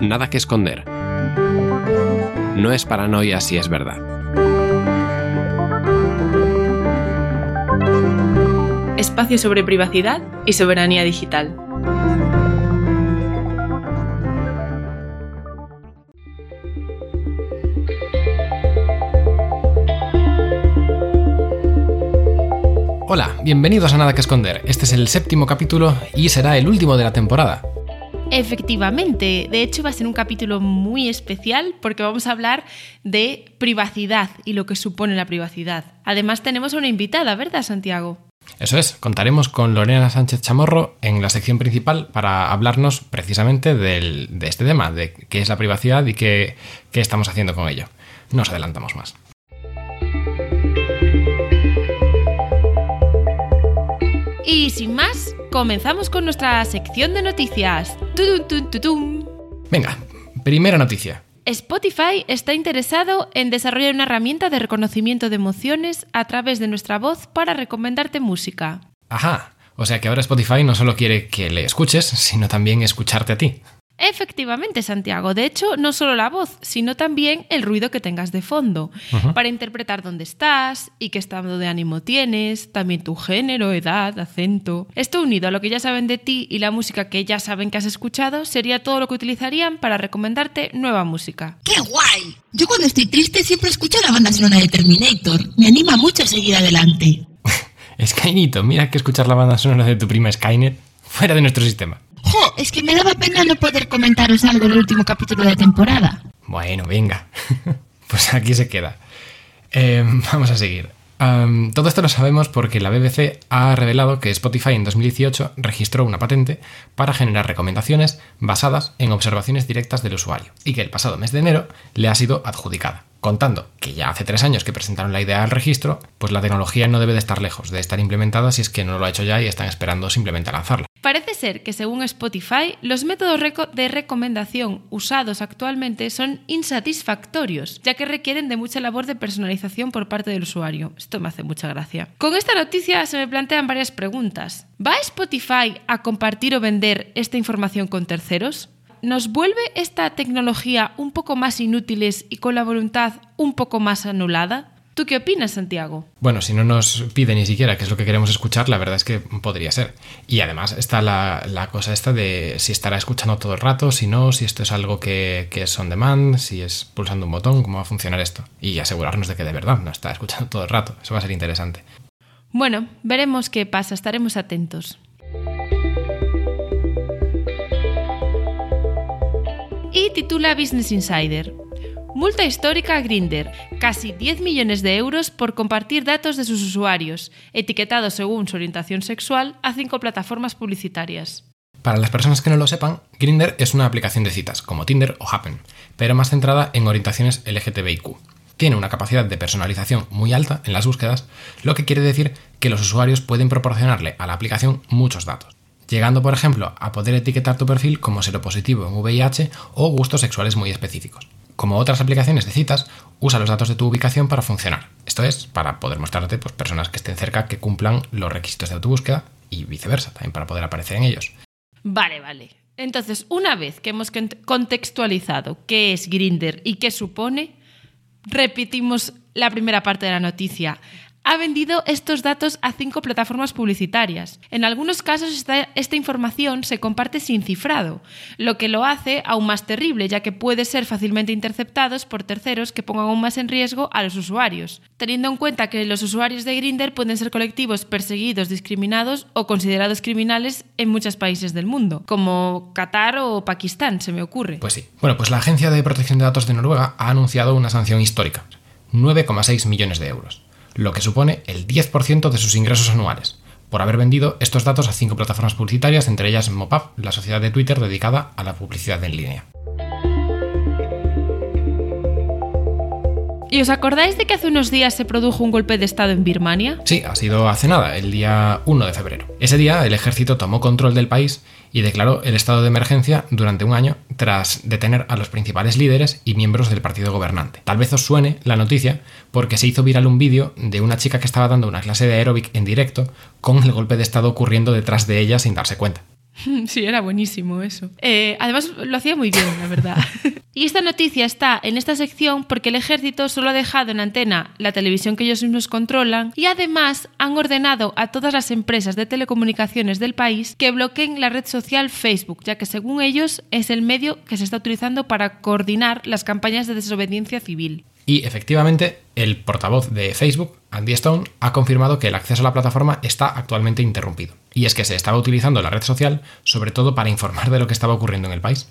Nada que esconder. No es paranoia si es verdad. Espacio sobre privacidad y soberanía digital. Hola, bienvenidos a Nada que Esconder. Este es el séptimo capítulo y será el último de la temporada. Efectivamente, de hecho va a ser un capítulo muy especial porque vamos a hablar de privacidad y lo que supone la privacidad. Además tenemos a una invitada, ¿verdad Santiago? Eso es, contaremos con Lorena Sánchez Chamorro en la sección principal para hablarnos precisamente de este tema, de qué es la privacidad y qué, qué estamos haciendo con ello. No os adelantamos más. Y sin más, comenzamos con nuestra sección de noticias. Venga, primera noticia. Spotify está interesado en desarrollar una herramienta de reconocimiento de emociones a través de nuestra voz para recomendarte música. Ajá, o sea que ahora Spotify no solo quiere que le escuches, sino también escucharte a ti. Efectivamente, Santiago. De hecho, no solo la voz, sino también el ruido que tengas de fondo, para interpretar dónde estás y qué estado de ánimo tienes, también tu género, edad, acento. Esto unido a lo que ya saben de ti y la música que ya saben que has escuchado, sería todo lo que utilizarían para recomendarte nueva música. ¡Qué guay! Yo cuando estoy triste siempre escucho la banda sonora de Terminator. Me anima mucho a seguir adelante. Skynito, mira que escuchar la banda sonora de tu prima Skynet fuera de nuestro sistema. ¡Jo! Es que me daba pena no poder comentaros algo del último capítulo de la temporada. Bueno, venga. pues aquí se queda. Eh, vamos a seguir. Todo esto lo sabemos porque la BBC ha revelado que Spotify en 2018 registró una patente para generar recomendaciones basadas en observaciones directas del usuario y que el pasado mes de enero le ha sido adjudicada contando que ya hace tres años que presentaron la idea al registro, pues la tecnología no debe de estar lejos de estar implementada si es que no lo ha hecho ya y están esperando simplemente a lanzarla. Que según Spotify, los métodos de recomendación usados actualmente son insatisfactorios, ya que requieren de mucha labor de personalización por parte del usuario. Esto me hace mucha gracia. Con esta noticia se me plantean varias preguntas. ¿Va Spotify a compartir o vender esta información con terceros? ¿nos vuelve esta tecnología un poco más inútiles y con la voluntad un poco más anulada? ¿Tú qué opinas, Santiago? Bueno, si no nos pide ni siquiera qué es lo que queremos escuchar, la verdad es que podría ser. Y además está la, cosa esta de si estará escuchando todo el rato, si no, si esto es algo que, que, es on demand, si es pulsando un botón, cómo va a funcionar esto. Y asegurarnos de que de verdad no está escuchando todo el rato. Eso va a ser interesante. Bueno, veremos qué pasa, estaremos atentos. y titula Business Insider. Multa histórica a Grinder, casi 10 millones de euros por compartir datos de sus usuarios, etiquetados según su orientación sexual a cinco plataformas publicitarias. Para las personas que no lo sepan, Grinder es una aplicación de citas, como Tinder o Happen, pero más centrada en orientaciones LGTBIQ. Tiene una capacidad de personalización muy alta en las búsquedas, lo que quiere decir que los usuarios pueden proporcionarle a la aplicación muchos datos llegando por ejemplo a poder etiquetar tu perfil como seropositivo en VIH o gustos sexuales muy específicos. Como otras aplicaciones de citas, usa los datos de tu ubicación para funcionar. Esto es, para poder mostrarte pues, personas que estén cerca que cumplan los requisitos de tu búsqueda y viceversa, también para poder aparecer en ellos. Vale, vale. Entonces, una vez que hemos contextualizado qué es Grinder y qué supone, repetimos la primera parte de la noticia ha vendido estos datos a cinco plataformas publicitarias. En algunos casos esta, información se comparte sin cifrado, lo que lo hace aún más terrible, ya que puede ser fácilmente interceptados por terceros que pongan aún más en riesgo a los usuarios, teniendo en cuenta que los usuarios de Grindr pueden ser colectivos perseguidos, discriminados o considerados criminales en muchos países del mundo, como Qatar o Pakistán, se me ocurre. Pues sí. Bueno, pues la Agencia de Protección de Datos de Noruega ha anunciado una sanción histórica, 9,6 millones de euros lo que supone el 10% de sus ingresos anuales, por haber vendido estos datos a cinco plataformas publicitarias, entre ellas Mopap, la sociedad de Twitter dedicada a la publicidad en línea. ¿Y os acordáis de que hace unos días se produjo un golpe de Estado en Birmania? Sí, ha sido hace nada, el día 1 de febrero. Ese día el ejército tomó control del país y declaró el estado de emergencia durante un año tras detener a los principales líderes y miembros del partido gobernante. Tal vez os suene la noticia porque se hizo viral un vídeo de una chica que estaba dando una clase de aeróbic en directo con el golpe de Estado ocurriendo detrás de ella sin darse cuenta. Sí, era buenísimo eso. Eh, además, lo hacía muy bien, la verdad. y esta noticia está en esta sección porque el ejército solo ha dejado en antena la televisión que ellos mismos controlan y además han ordenado a todas las empresas de telecomunicaciones del país que bloqueen la red social Facebook, ya que según ellos es el medio que se está utilizando para coordinar las campañas de desobediencia civil. Y efectivamente, el portavoz de Facebook, Andy Stone, ha confirmado que el acceso a la plataforma está actualmente interrumpido. Y es que se estaba utilizando la red social sobre todo para informar de lo que estaba ocurriendo en el país.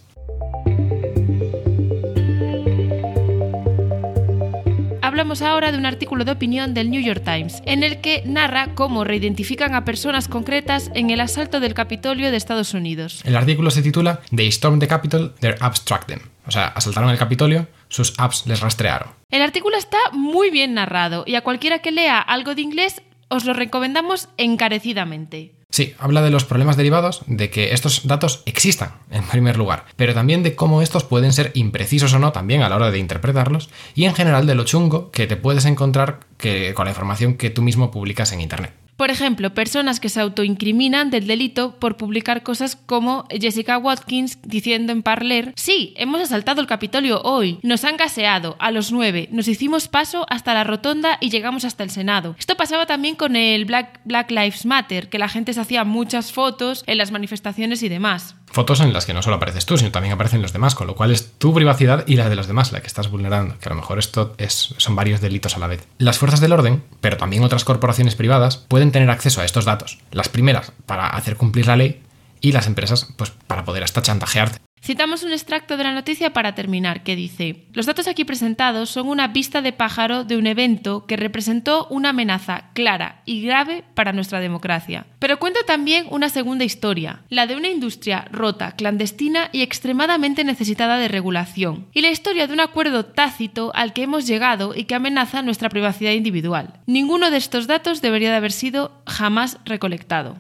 Hablamos ahora de un artículo de opinión del New York Times, en el que narra cómo reidentifican a personas concretas en el asalto del Capitolio de Estados Unidos. El artículo se titula They stormed the Capitol, they abstract them. O sea, asaltaron el Capitolio, sus apps les rastrearon. El artículo está muy bien narrado y a cualquiera que lea algo de inglés os lo recomendamos encarecidamente. Sí, habla de los problemas derivados de que estos datos existan, en primer lugar, pero también de cómo estos pueden ser imprecisos o no también a la hora de interpretarlos, y en general de lo chungo que te puedes encontrar que, con la información que tú mismo publicas en Internet. Por ejemplo, personas que se autoincriminan del delito por publicar cosas como Jessica Watkins diciendo en Parler, sí, hemos asaltado el Capitolio hoy, nos han gaseado a los nueve, nos hicimos paso hasta la rotonda y llegamos hasta el Senado. Esto pasaba también con el Black, Black Lives Matter, que la gente se hacía muchas fotos en las manifestaciones y demás fotos en las que no solo apareces tú, sino también aparecen los demás, con lo cual es tu privacidad y la de los demás la que estás vulnerando, que a lo mejor esto es, son varios delitos a la vez. Las fuerzas del orden, pero también otras corporaciones privadas, pueden tener acceso a estos datos. Las primeras para hacer cumplir la ley y las empresas pues para poder hasta chantajearte. Citamos un extracto de la noticia para terminar, que dice, los datos aquí presentados son una vista de pájaro de un evento que representó una amenaza clara y grave para nuestra democracia. Pero cuenta también una segunda historia, la de una industria rota, clandestina y extremadamente necesitada de regulación, y la historia de un acuerdo tácito al que hemos llegado y que amenaza nuestra privacidad individual. Ninguno de estos datos debería de haber sido jamás recolectado.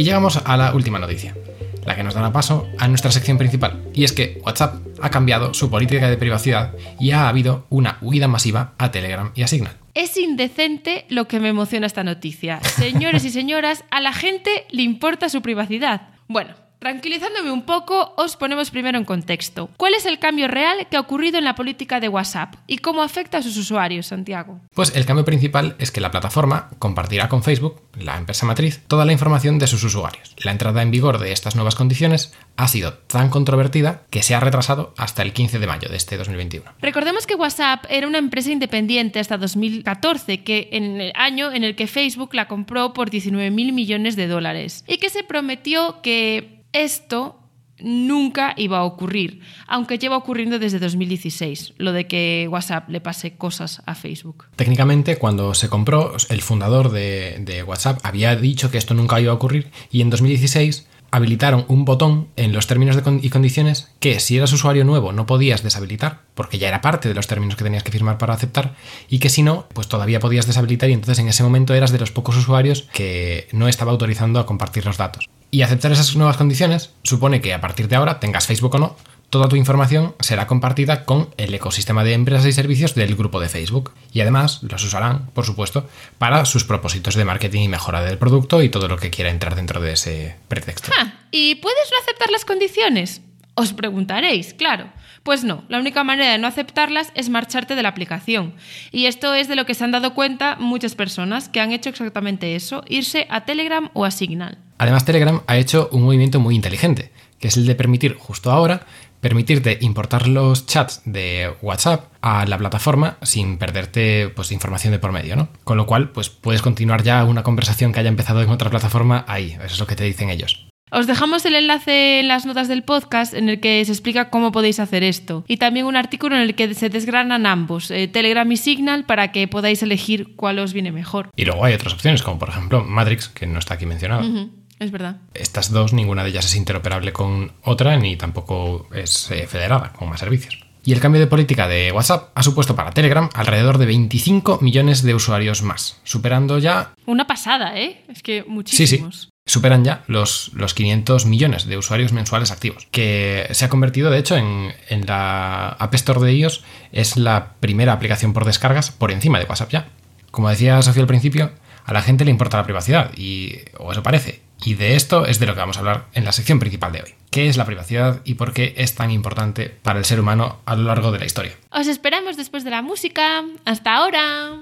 Y llegamos a la última noticia, la que nos dará paso a nuestra sección principal, y es que WhatsApp ha cambiado su política de privacidad y ha habido una huida masiva a Telegram y a Signal. Es indecente lo que me emociona esta noticia. Señores y señoras, a la gente le importa su privacidad. Bueno, Tranquilizándome un poco, os ponemos primero en contexto. ¿Cuál es el cambio real que ha ocurrido en la política de WhatsApp y cómo afecta a sus usuarios, Santiago? Pues el cambio principal es que la plataforma compartirá con Facebook, la empresa matriz, toda la información de sus usuarios. La entrada en vigor de estas nuevas condiciones ha sido tan controvertida que se ha retrasado hasta el 15 de mayo de este 2021. Recordemos que WhatsApp era una empresa independiente hasta 2014, que en el año en el que Facebook la compró por 19.000 millones de dólares y que se prometió que esto nunca iba a ocurrir, aunque lleva ocurriendo desde 2016, lo de que WhatsApp le pase cosas a Facebook. Técnicamente, cuando se compró, el fundador de, WhatsApp había dicho que esto nunca iba a ocurrir y en 2016 habilitaron un botón en los términos y condiciones que si eras usuario nuevo no podías deshabilitar, porque ya era parte de los términos que tenías que firmar para aceptar, y que si no, pues todavía podías deshabilitar y entonces en ese momento eras de los pocos usuarios que no estaba autorizando a compartir los datos. Y aceptar esas nuevas condiciones supone que a partir de ahora, tengas Facebook o no, toda tu información será compartida con el ecosistema de empresas y servicios del grupo de Facebook. Y además los usarán, por supuesto, para sus propósitos de marketing y mejora del producto y todo lo que quiera entrar dentro de ese pretexto. ¿Y puedes no aceptar las condiciones? Os preguntaréis, claro. Pues no, la única manera de no aceptarlas es marcharte de la aplicación. Y esto es de lo que se han dado cuenta muchas personas que han hecho exactamente eso, irse a Telegram o a Signal. Además, Telegram ha hecho un movimiento muy inteligente, que es el de permitir justo ahora permitirte importar los chats de WhatsApp a la plataforma sin perderte pues, información de por medio, ¿no? Con lo cual, pues puedes continuar ya una conversación que haya empezado en otra plataforma ahí, eso es lo que te dicen ellos. Os dejamos el enlace en las notas del podcast en el que se explica cómo podéis hacer esto y también un artículo en el que se desgranan ambos, eh, Telegram y Signal, para que podáis elegir cuál os viene mejor. Y luego hay otras opciones, como por ejemplo Matrix, que no está aquí mencionado. Es verdad. Estas dos, ninguna de ellas es interoperable con otra ni tampoco es eh, federada con más servicios. Y el cambio de política de WhatsApp ha supuesto para Telegram alrededor de 25 millones de usuarios más, superando ya... Una pasada, ¿eh? Es que muchísimos. Sí, sí. Superan ya los, los 500 millones de usuarios mensuales activos, que se ha convertido, de hecho, en, en la App Store de iOS, es la primera aplicación por descargas por encima de WhatsApp ya. Como decía Sofía al principio, A la gente le importa la privacidad, y, o eso parece. Y de esto es de lo que vamos a hablar en la sección principal de hoy. ¿Qué es la privacidad y por qué es tan importante para el ser humano a lo largo de la historia? Os esperamos después de la música. Hasta ahora.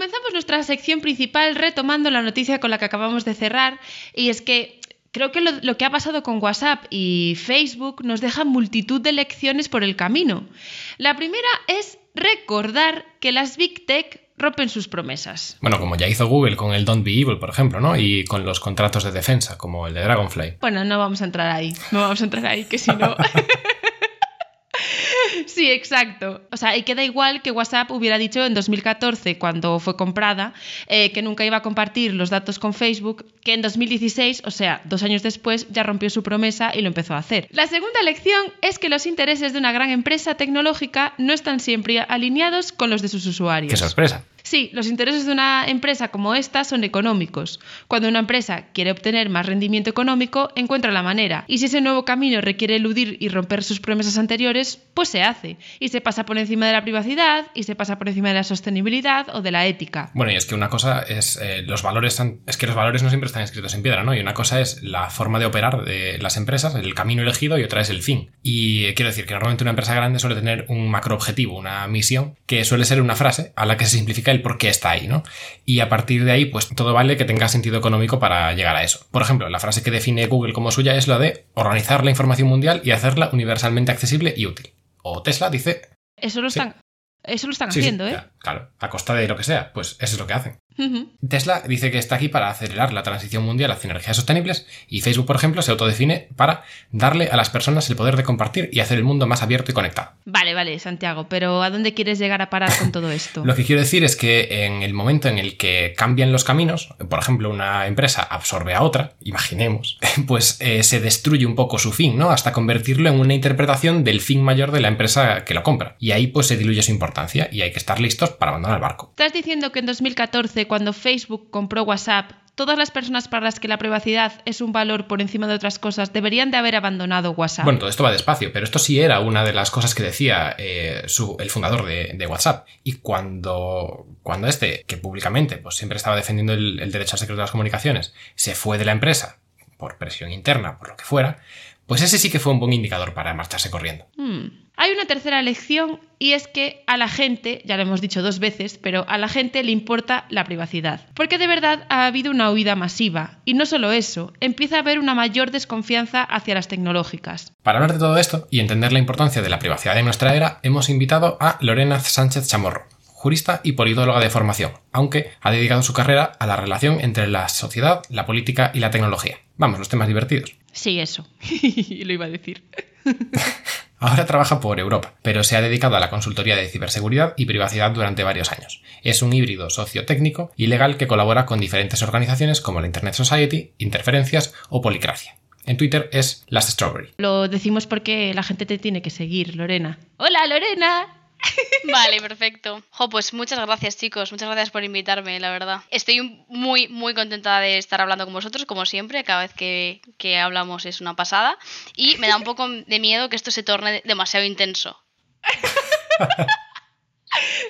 Comenzamos nuestra sección principal retomando la noticia con la que acabamos de cerrar. Y es que creo que lo, lo, que ha pasado con WhatsApp y Facebook nos deja multitud de lecciones por el camino. La primera es recordar que las Big Tech rompen sus promesas. Bueno, como ya hizo Google con el Don't Be Evil, por ejemplo, ¿no? Y con los contratos de defensa, como el de Dragonfly. Bueno, no vamos a entrar ahí. No vamos a entrar ahí, que si no. Sí, exacto. O sea, y queda igual que WhatsApp hubiera dicho en 2014, cuando fue comprada, eh, que nunca iba a compartir los datos con Facebook, que en 2016, o sea, dos años después, ya rompió su promesa y lo empezó a hacer. La segunda lección es que los intereses de una gran empresa tecnológica no están siempre alineados con los de sus usuarios. ¡Qué sorpresa! Sí, los intereses de una empresa como esta son económicos. Cuando una empresa quiere obtener más rendimiento económico, encuentra la manera. Y si ese nuevo camino requiere eludir y romper sus promesas anteriores, pues se hace. Y se pasa por encima de la privacidad, y se pasa por encima de la sostenibilidad o de la ética. Bueno, y es que una cosa es eh, los valores, es que los valores no siempre están escritos en piedra, ¿no? Y una cosa es la forma de operar de las empresas, el camino elegido, y otra es el fin. Y quiero decir que normalmente una empresa grande suele tener un macro objetivo, una misión, que suele ser una frase a la que se simplifica el por qué está ahí, ¿no? Y a partir de ahí, pues todo vale que tenga sentido económico para llegar a eso. Por ejemplo, la frase que define Google como suya es la de organizar la información mundial y hacerla universalmente accesible y útil. O Tesla dice... Eso lo están, sí. eso lo están sí, haciendo, sí, ¿eh? Claro, a costa de lo que sea, pues eso es lo que hacen. Uh -huh. Tesla dice que está aquí para acelerar la transición mundial hacia energías sostenibles y Facebook, por ejemplo, se autodefine para darle a las personas el poder de compartir y hacer el mundo más abierto y conectado. Vale, vale, Santiago, pero ¿a dónde quieres llegar a parar con todo esto? Lo que quiero decir es que en el momento en el que cambian los caminos, por ejemplo, una empresa absorbe a otra, imaginemos, pues eh, se destruye un poco su fin, ¿no? Hasta convertirlo en una interpretación del fin mayor de la empresa que lo compra. Y ahí pues se diluye su importancia y hay que estar listos para abandonar el barco. ¿Estás diciendo que en 2014 cuando Facebook compró WhatsApp, todas las personas para las que la privacidad es un valor por encima de otras cosas deberían de haber abandonado WhatsApp. Bueno, todo esto va despacio, pero esto sí era una de las cosas que decía eh, el fundador de, de, WhatsApp. Y cuando, cuando este, que públicamente pues, siempre estaba defendiendo el, el derecho al secreto de las comunicaciones, se fue de la empresa por presión interna, por lo que fuera, pues ese sí que fue un buen indicador para marcharse corriendo. Hmm. Hay una tercera lección y es que a la gente, ya lo hemos dicho dos veces, pero a la gente le importa la privacidad. Porque de verdad ha habido una huida masiva. Y no solo eso, empieza a haber una mayor desconfianza hacia las tecnológicas. Para hablar de todo esto y entender la importancia de la privacidad en nuestra era, hemos invitado a Lorena Sánchez Chamorro, jurista y politóloga de formación, aunque ha dedicado su carrera a la relación entre la sociedad, la política y la tecnología. Vamos, los temas divertidos. Sí, eso. Lo iba a decir. Ahora trabaja por Europa, pero se ha dedicado a la consultoría de ciberseguridad y privacidad durante varios años. Es un híbrido sociotécnico y legal que colabora con diferentes organizaciones como la Internet Society, Interferencias o Policracia. En Twitter es Last Strawberry. Lo decimos porque la gente te tiene que seguir, Lorena. ¡Hola, Lorena! Vale, perfecto. Jo, pues muchas gracias, chicos. Muchas gracias por invitarme, la verdad. Estoy muy, muy contenta de estar hablando con vosotros, como siempre. Cada vez que, que hablamos es una pasada. Y me da un poco de miedo que esto se torne demasiado intenso.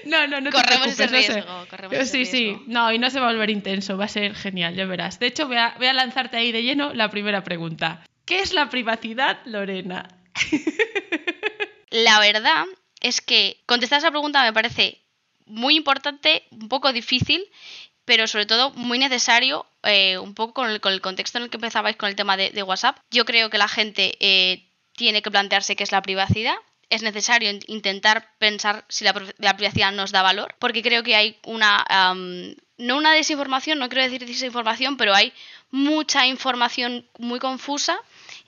No, no, no corremos te ese riesgo. no sé. Corremos ese sí, sí. riesgo. No, y no se va a volver intenso. Va a ser genial, ya verás. De hecho, voy a, voy a lanzarte ahí de lleno la primera pregunta. ¿Qué es la privacidad, Lorena? La verdad es que contestar esa pregunta me parece muy importante, un poco difícil, pero sobre todo muy necesario, eh, un poco con el, con el, contexto en el que empezabais con el tema de, de WhatsApp. Yo creo que la gente eh, tiene que plantearse qué es la privacidad. Es necesario intentar pensar si la, la privacidad nos da valor, porque creo que hay una, um, no una desinformación, no quiero decir desinformación, pero hay mucha información muy confusa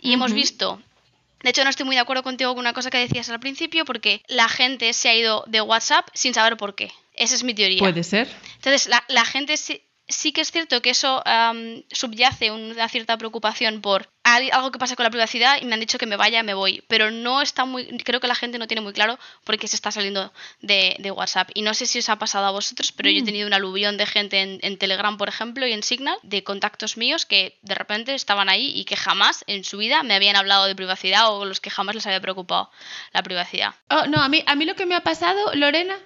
y uh -huh. hemos visto de hecho, no estoy muy de acuerdo contigo con una cosa que decías al principio, porque la gente se ha ido de WhatsApp sin saber por qué. Esa es mi teoría. Puede ser. Entonces, la, la gente se, sí que es cierto que eso am, subyace una cierta preocupación por algo que pasa con la privacidad y me han dicho que me vaya, me voy. Pero no está muy. Creo que la gente no tiene muy claro por qué se está saliendo de, de WhatsApp. Y no sé si os ha pasado a vosotros, pero yo he tenido un aluvión de gente en, en Telegram, por ejemplo, y en Signal, de contactos míos que de repente estaban ahí y que jamás en su vida me habían hablado de privacidad o los que jamás les había preocupado la privacidad. Oh, no, a mí, a mí lo que me ha pasado, Lorena,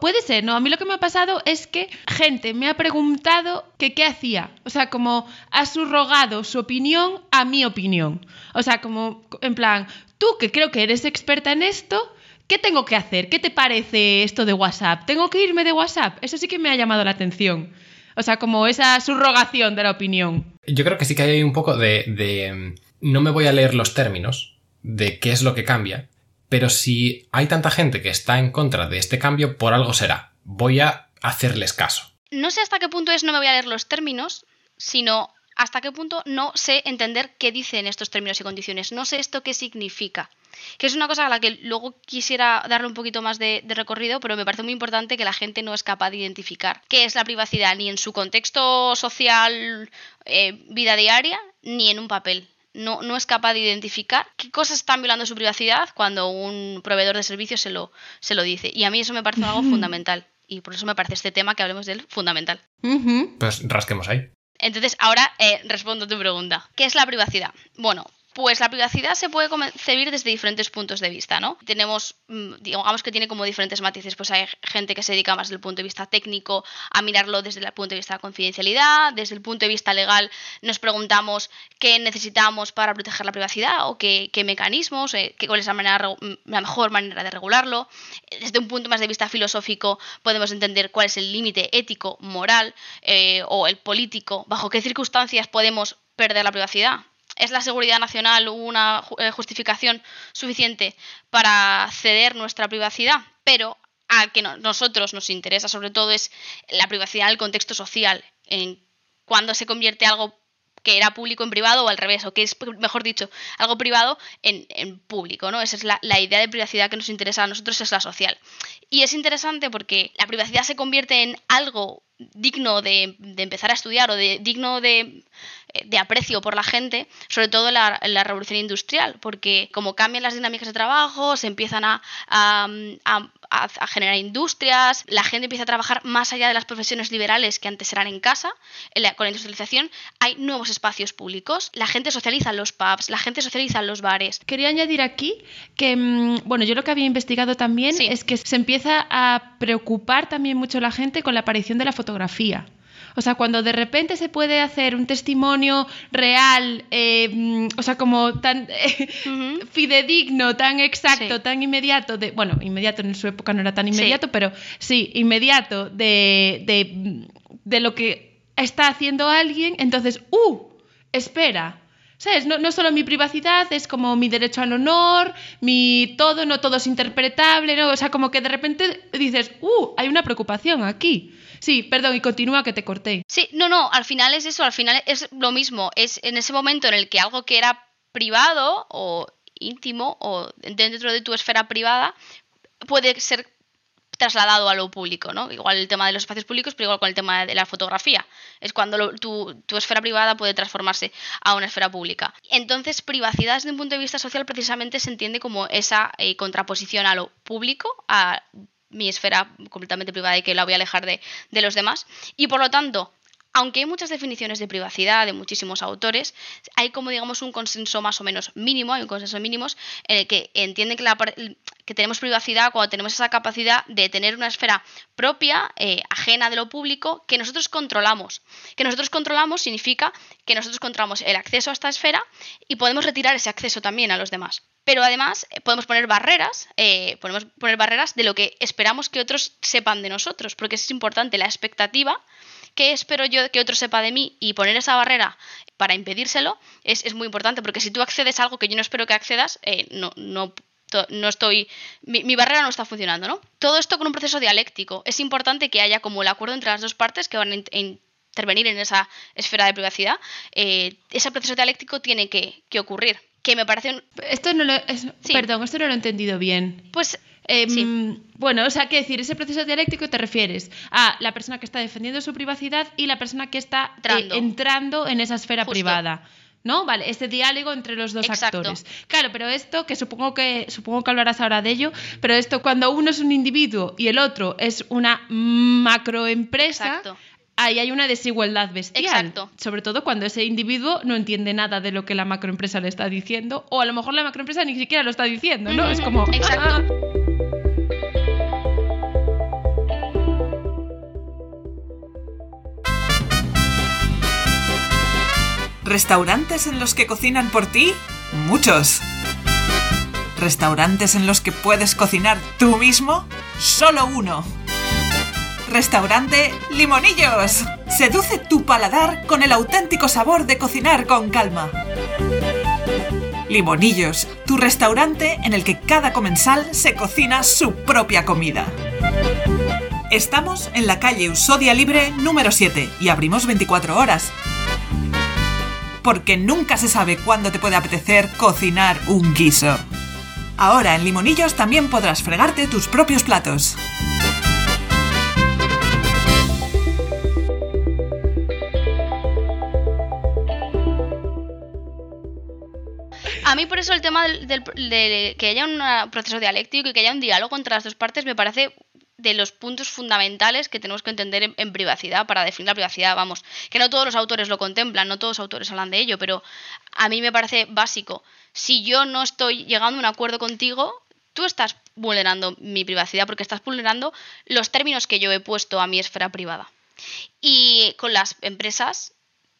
puede ser, no, a mí lo que me ha pasado es que gente me ha preguntado qué hacía. O sea, como ha subrogado su opinión a mi opinión. O sea, como en plan, tú que creo que eres experta en esto, ¿qué tengo que hacer? ¿Qué te parece esto de WhatsApp? ¿Tengo que irme de WhatsApp? Eso sí que me ha llamado la atención. O sea, como esa subrogación de la opinión. Yo creo que sí que hay un poco de, de, mm, No me voy a leer los términos de qué es lo que cambia, pero si hay tanta gente que está en contra de este cambio, por algo será. Voy a hacerles caso. No sé hasta qué punto es no me voy a leer los términos, sino hasta qué punto no sé entender qué dicen estos términos y condiciones. No sé esto qué significa. Que es una cosa a la que luego quisiera darle un poquito más de, recorrido, pero me parece muy importante que la gente no es capaz de identificar qué es la privacidad ni en su contexto social, eh, vida diaria, ni en un papel. No, no es capaz de identificar qué cosas están violando su privacidad cuando un proveedor de servicios se lo, se lo dice. Y a mí eso me parece algo fundamental. Y por eso me parece este tema que hablemos de él fundamental. Pues rasquemos ahí. Entonces, ahora eh, respondo a tu pregunta. ¿Qué es la privacidad? Bueno, pues la privacidad se puede concebir desde diferentes puntos de vista, ¿no? Tenemos, mm, digamos que tiene como diferentes matices. Pues hay gente que se dedica más desde el punto de vista técnico a mirarlo desde el punto de vista de la confidencialidad, desde el punto de vista legal nos preguntamos qué necesitamos para proteger la privacidad o qué, mecanismos, eh, cuál es la, manera, la mejor manera de regularlo. Desde un punto más de vista filosófico podemos entender cuál es el límite ético, moral eh, o el político, bajo qué circunstancias podemos perder la privacidad. ¿Es la seguridad nacional una eh, justificación suficiente para ceder nuestra privacidad? Pero a que no- nosotros nos interesa sobre todo es la privacidad en el contexto social, en cuando se convierte algo que era público en privado o al revés, o que es, mejor dicho, algo privado en, en público, ¿no? Esa es la, la idea de privacidad que nos interesa a nosotros, es la social. Y es interesante porque la privacidad se convierte en algo digno de, de empezar a estudiar o de digno de, eh, de aprecio por la gente, sobre todo en la, en la revolución industrial, porque como cambian las dinámicas de trabajo, se empiezan a, a, a- a- a generar industrias, la gente empieza a trabajar más allá de las profesiones liberales que antes eran en casa, en la- con la industrialización hay nuevos espacios públicos, la gente socializa en los pubs, la gente socializa en los bares. Quería añadir aquí que, mm, bueno, yo lo que había investigado también Sí. es que se empieza a preocupar también mucho la gente con la aparición de la fotografía. O sea, cuando de repente se puede hacer un testimonio real, eh, mm, o sea, como tan fidedigno, tan exacto, Sí. tan inmediato, de, bueno, inmediato en su época no era tan Sí. inmediato, pero sí, inmediato de, de, de lo que está haciendo alguien, entonces, ¡uh! Espera. ¿Sabes? No, no solo mi privacidad, es como mi derecho al honor, mi todo, no todo es interpretable, ¿no? O sea, como que de repente dices, ¡uh! Hay una preocupación aquí. Sí, perdón, y continúa que te corté. Sí, no, no, al final es eso, al final es lo mismo, es en ese momento en el que algo que era privado o íntimo o dentro de tu esfera privada puede ser trasladado a lo público, ¿no? Igual el tema de los espacios públicos, pero igual con el tema de la fotografía. Es cuando lo- tu, tu esfera privada puede transformarse a una esfera pública. Entonces, privacidad desde un punto de vista social precisamente se entiende como esa eh, contraposición a lo público, a mi esfera completamente privada y que la voy a alejar de, los demás. Y por lo tanto, aunque hay muchas definiciones de privacidad de muchísimos autores, hay como digamos un consenso más o menos mínimo, hay un consenso mínimos en el que entienden que, la que tenemos privacidad cuando tenemos esa capacidad de tener una esfera propia, eh, ajena de lo público, que nosotros controlamos. Que nosotros controlamos significa que nosotros controlamos el acceso a esta esfera y podemos retirar ese acceso también a los demás. Pero además eh, podemos poner barreras, eh, podemos poner barreras de lo que esperamos que otros sepan de nosotros, porque es importante la expectativa qué espero yo que otro sepa de mí y poner esa barrera para impedírselo es, muy importante porque si tú accedes a algo que yo no espero que accedas, eh, no, no, to- no estoy, mi, barrera no está funcionando, ¿no? Todo esto con un proceso dialéctico. Es importante que haya como el acuerdo entre las dos partes que van a in- in- intervenir en esa esfera de privacidad. Eh, ese proceso dialéctico tiene que, que ocurrir. Que me parece un, Esto no lo, es- Sí. Perdón, esto no lo he entendido bien. Pues Em, Sí. Bueno, o sea, ¿qué decir? Ese proceso dialéctico te refieres a la persona que está defendiendo su privacidad y la persona que está eh, Entrando. en esa esfera Justo. privada. ¿No? Vale, ese diálogo entre los dos Exacto. actores. Claro, pero esto, que supongo que supongo que hablarás ahora de ello, pero esto cuando uno es un individuo y el otro es una macroempresa, Exacto. Ahí hay una desigualdad bestial. Exacto. Sobre todo cuando ese individuo no entiende nada de lo que la macroempresa le está diciendo, o a lo mejor la macroempresa ni siquiera lo está diciendo, ¿no? Es como. Exacto. ah, ¿Restaurantes en los que cocinan por ti? Muchos. ¿Restaurantes en los que puedes cocinar tú mismo? Solo uno. Restaurante Limonillos. Seduce tu paladar con el auténtico sabor de cocinar con calma. Limonillos, tu restaurante en el que cada comensal se cocina su propia comida. Estamos en la calle Usodia Libre número 7 y abrimos 24 horas porque nunca se sabe cuándo te puede apetecer cocinar un guiso. Ahora en Limonillos también podrás fregarte tus propios platos. A mí por eso el tema del, del- de que haya un proceso dialéctico y que haya un diálogo entre las dos partes me parece de los puntos fundamentales que tenemos que entender en, en privacidad para definir la privacidad. Vamos, que no todos los autores lo contemplan, no todos los autores hablan de ello, pero a mí me parece básico. Si yo no estoy llegando a un acuerdo contigo, tú estás vulnerando mi privacidad porque estás vulnerando los términos que yo he puesto a mi esfera privada. Y con las empresas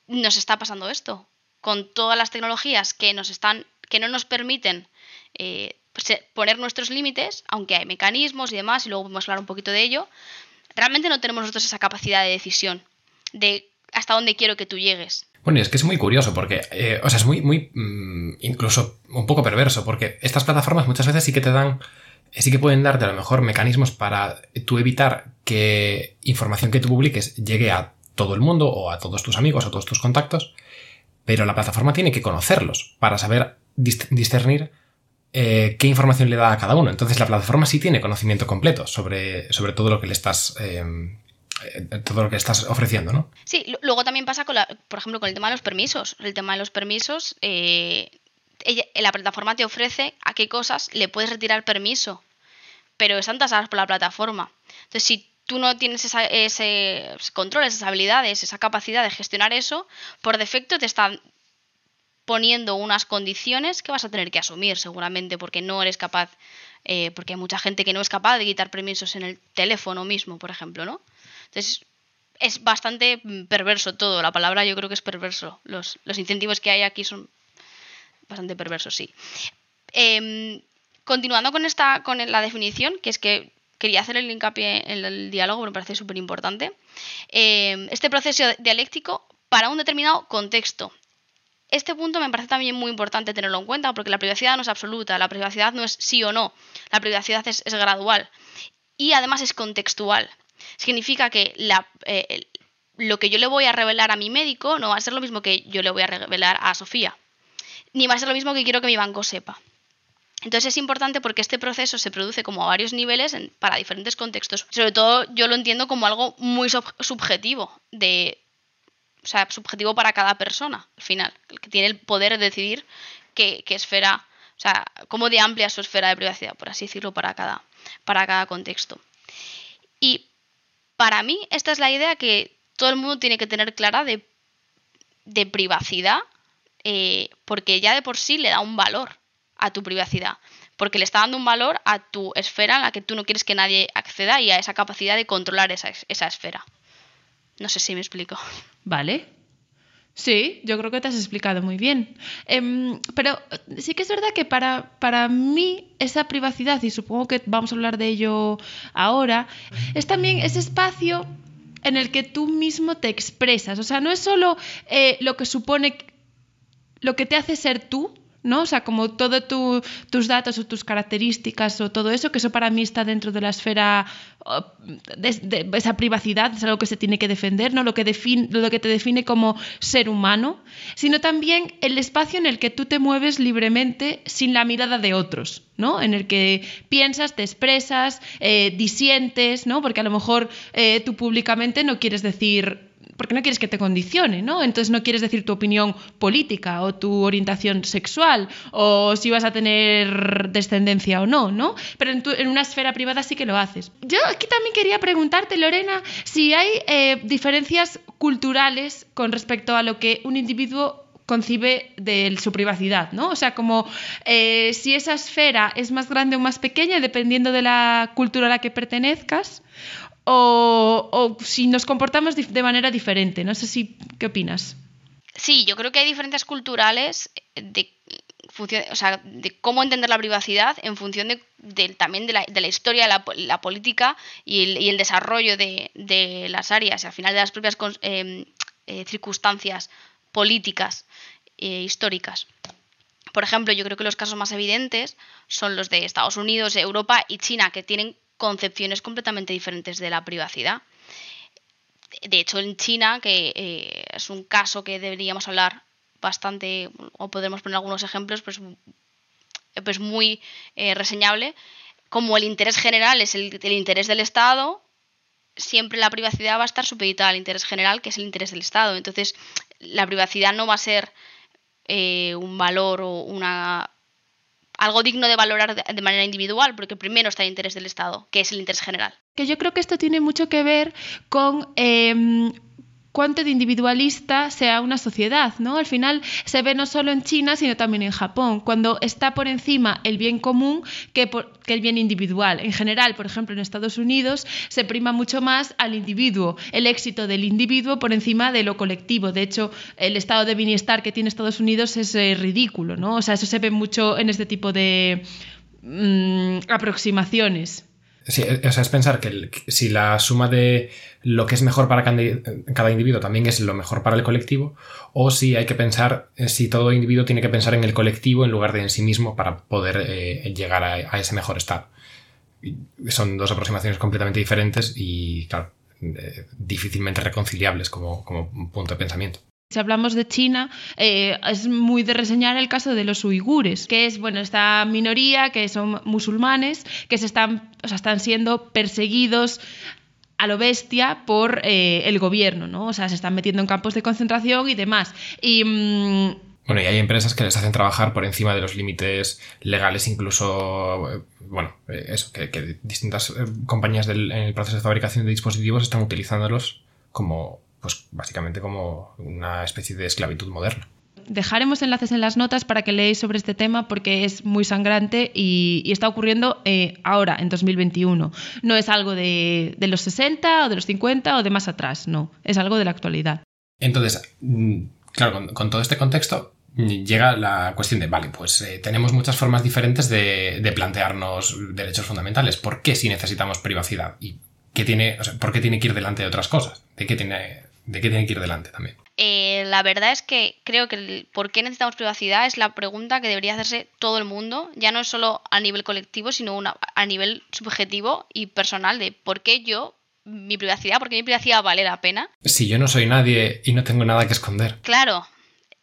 nos está pasando esto. Con todas las tecnologías que nos están, que no nos permiten eh, se- poner nuestros límites, aunque hay mecanismos y demás, y luego vamos a hablar un poquito de ello, realmente no tenemos nosotros esa capacidad de decisión de hasta dónde quiero que tú llegues. Bueno, y es que es muy curioso porque, eh, o sea, es muy, muy, mm, incluso un poco perverso porque estas plataformas muchas veces sí que te dan, sí que pueden darte a lo mejor mecanismos para tú evitar que información que tú publiques llegue a todo el mundo o a todos tus amigos o a todos tus contactos, pero la plataforma tiene que conocerlos para saber discernir eh, qué información le da a cada uno. Entonces la plataforma sí tiene conocimiento completo sobre, sobre todo lo que le estás, eh, eh, todo lo que estás ofreciendo, ¿no? Sí, lu- luego también pasa con la, por ejemplo, con el tema de los permisos. El tema de los permisos, eh, la plataforma te ofrece a qué cosas le puedes retirar permiso, pero están tasadas por la plataforma. Entonces, si tú no tienes esa- ese control, esas habilidades, esa capacidad de gestionar eso, por defecto te están poniendo unas condiciones que vas a tener que asumir seguramente porque no eres capaz, eh, porque hay mucha gente que no es capaz de quitar permisos en el teléfono mismo, por ejemplo, ¿no? Entonces, es bastante mm, perverso todo. La palabra yo creo que es perverso. Los, los incentivos que hay aquí son bastante perversos, sí. Em, continuando con esta, con la definición, que es que quería hacer el hincapié en el diálogo, me parece súper importante. este proceso dialéctico para un determinado contexto. Este punto me parece también muy importante tenerlo en cuenta porque la privacidad no es absoluta, la privacidad no es sí o no, la privacidad es, gradual y además es contextual. Significa que eh, lo que yo le voy a revelar a mi médico no va a ser lo mismo que yo le voy a revelar a Sofía, ni va a ser lo mismo que quiero que mi banco sepa. Entonces es importante porque este proceso se produce como a varios niveles para diferentes contextos. Sobre todo yo lo entiendo como algo muy sub- subjetivo, de, o sea, subjetivo para cada persona, al final, el que tiene el poder de decidir qué, esfera, o sea, cómo de amplia su esfera de privacidad, por así decirlo, para cada, para cada contexto. Y para mí esta es la idea que todo el mundo tiene que tener clara de, de privacidad, eh, porque ya de por sí le da un valor a tu privacidad, porque le está dando un valor a tu esfera en la que tú no quieres que nadie acceda y a esa capacidad de controlar esa, es- esa esfera. No sé si me explico. Vale. Sí, yo creo que te has explicado muy bien. Em, pero sí que es verdad que para, para mí esa privacidad, y supongo que vamos a hablar de ello ahora, es también ese espacio en el que tú mismo te expresas. O sea, no es solo eh, lo que supone, lo que te hace ser tú, ¿no? O sea, como todos tus datos o tus características o todo eso, que eso para mí está dentro de la esfera de, esa privacidad, es algo que se tiene que defender, ¿no? Lo que, define, lo que te define como ser humano, sino también el espacio en el que tú te mueves libremente sin la mirada de otros, ¿no? En el que piensas, te expresas, eh, disientes, ¿no? Porque a lo mejor eh, tú públicamente no quieres decir porque no quieres que te condicione, ¿no? Entonces no quieres decir tu opinión política o tu orientación sexual o si vas a tener descendencia o no, ¿no? Pero en, una esfera privada sí que lo haces. Yo aquí también quería preguntarte, Lorena, si hay eh, diferencias culturales con respecto a lo que un individuo concibe de su privacidad, ¿no? O sea, como eh, si esa esfera es más grande o más pequeña, dependiendo de la cultura a la que pertenezcas, o, si nos comportamos de manera diferente. No sé si, ¿qué opinas? Sí, yo creo que hay diferencias culturales de, cómo entender la privacidad en función de, también de la, historia, la, política y el, desarrollo de, las áreas, al final de las propias em, eh, circunstancias políticas e históricas. Por ejemplo, yo creo que los casos más evidentes son los de Estados Unidos, Europa y China, que tienen concepciones completamente diferentes de la privacidad. De hecho, en China, que eh, es un caso que deberíamos hablar bastante, o podemos poner algunos ejemplos, pues, pues muy eh, reseñable, como el interés general es el, interés del Estado, siempre la privacidad va a estar supeditada al interés general, que es el interés del Estado. Entonces, la privacidad no va a ser eh, un valor o una algo digno de valorar de, manera individual, porque primero está el interés del Estado, que es el interés general. Que yo creo que esto tiene mucho que ver con em, cuánto de individualista sea una sociedad, ¿no? Al final se ve no solo en China, sino también en Japón, cuando está por encima el bien común que, el bien individual. En general, por ejemplo, en Estados Unidos se prima mucho más al individuo, el éxito del individuo por encima de lo colectivo. De hecho, el estado de bienestar que tiene Estados Unidos es eh, ridículo, ¿no? O sea, eso se ve mucho en este tipo de mm, aproximaciones. Sí, o sea, es pensar que si la suma de lo que es mejor para cada individuo también es lo mejor para el colectivo, o si hay que pensar, eh, si todo individuo tiene que pensar en el colectivo en lugar de en sí mismo para poder eh, llegar a, ese mejor estado. Son dos aproximaciones completamente diferentes y, claro, eh, difícilmente reconciliables como, como punto de pensamiento. Si hablamos de China, eh, es muy de reseñar el caso de los uigures, que es bueno esta minoría que son musulmanes, que se están, o sea, están siendo perseguidos a lo bestia por eh, el gobierno, ¿no? O sea, se están metiendo en campos de concentración y demás. Mm, bueno, y hay empresas que les hacen trabajar por encima de los límites legales, incluso, eh, bueno, eso, que, distintas compañías en el proceso de fabricación de dispositivos están utilizándolos como pues básicamente como una especie de esclavitud moderna. Dejaremos enlaces en las notas para que leáis sobre este tema porque es muy sangrante y, está ocurriendo eh, ahora, en 2021. No es algo de, los 60 o de los 50 o de más atrás, no, es algo de la actualidad. Entonces, mm, claro, con, todo este contexto mm, llega la cuestión de, vale, pues eh, tenemos muchas formas diferentes de, de, plantearnos derechos fundamentales. ¿Por qué si necesitamos privacidad? ¿Y qué tiene, o sea, por qué tiene que ir delante de otras cosas? ¿De qué tiene de qué tiene que ir delante también. Eh, la verdad es que creo que el por qué necesitamos privacidad es la pregunta que debería hacerse todo el mundo, ya no es solo a nivel colectivo, sino una, a nivel subjetivo y personal de por qué yo, mi privacidad, por qué mi privacidad vale la pena. Si yo no soy nadie y no tengo nada que esconder. Claro,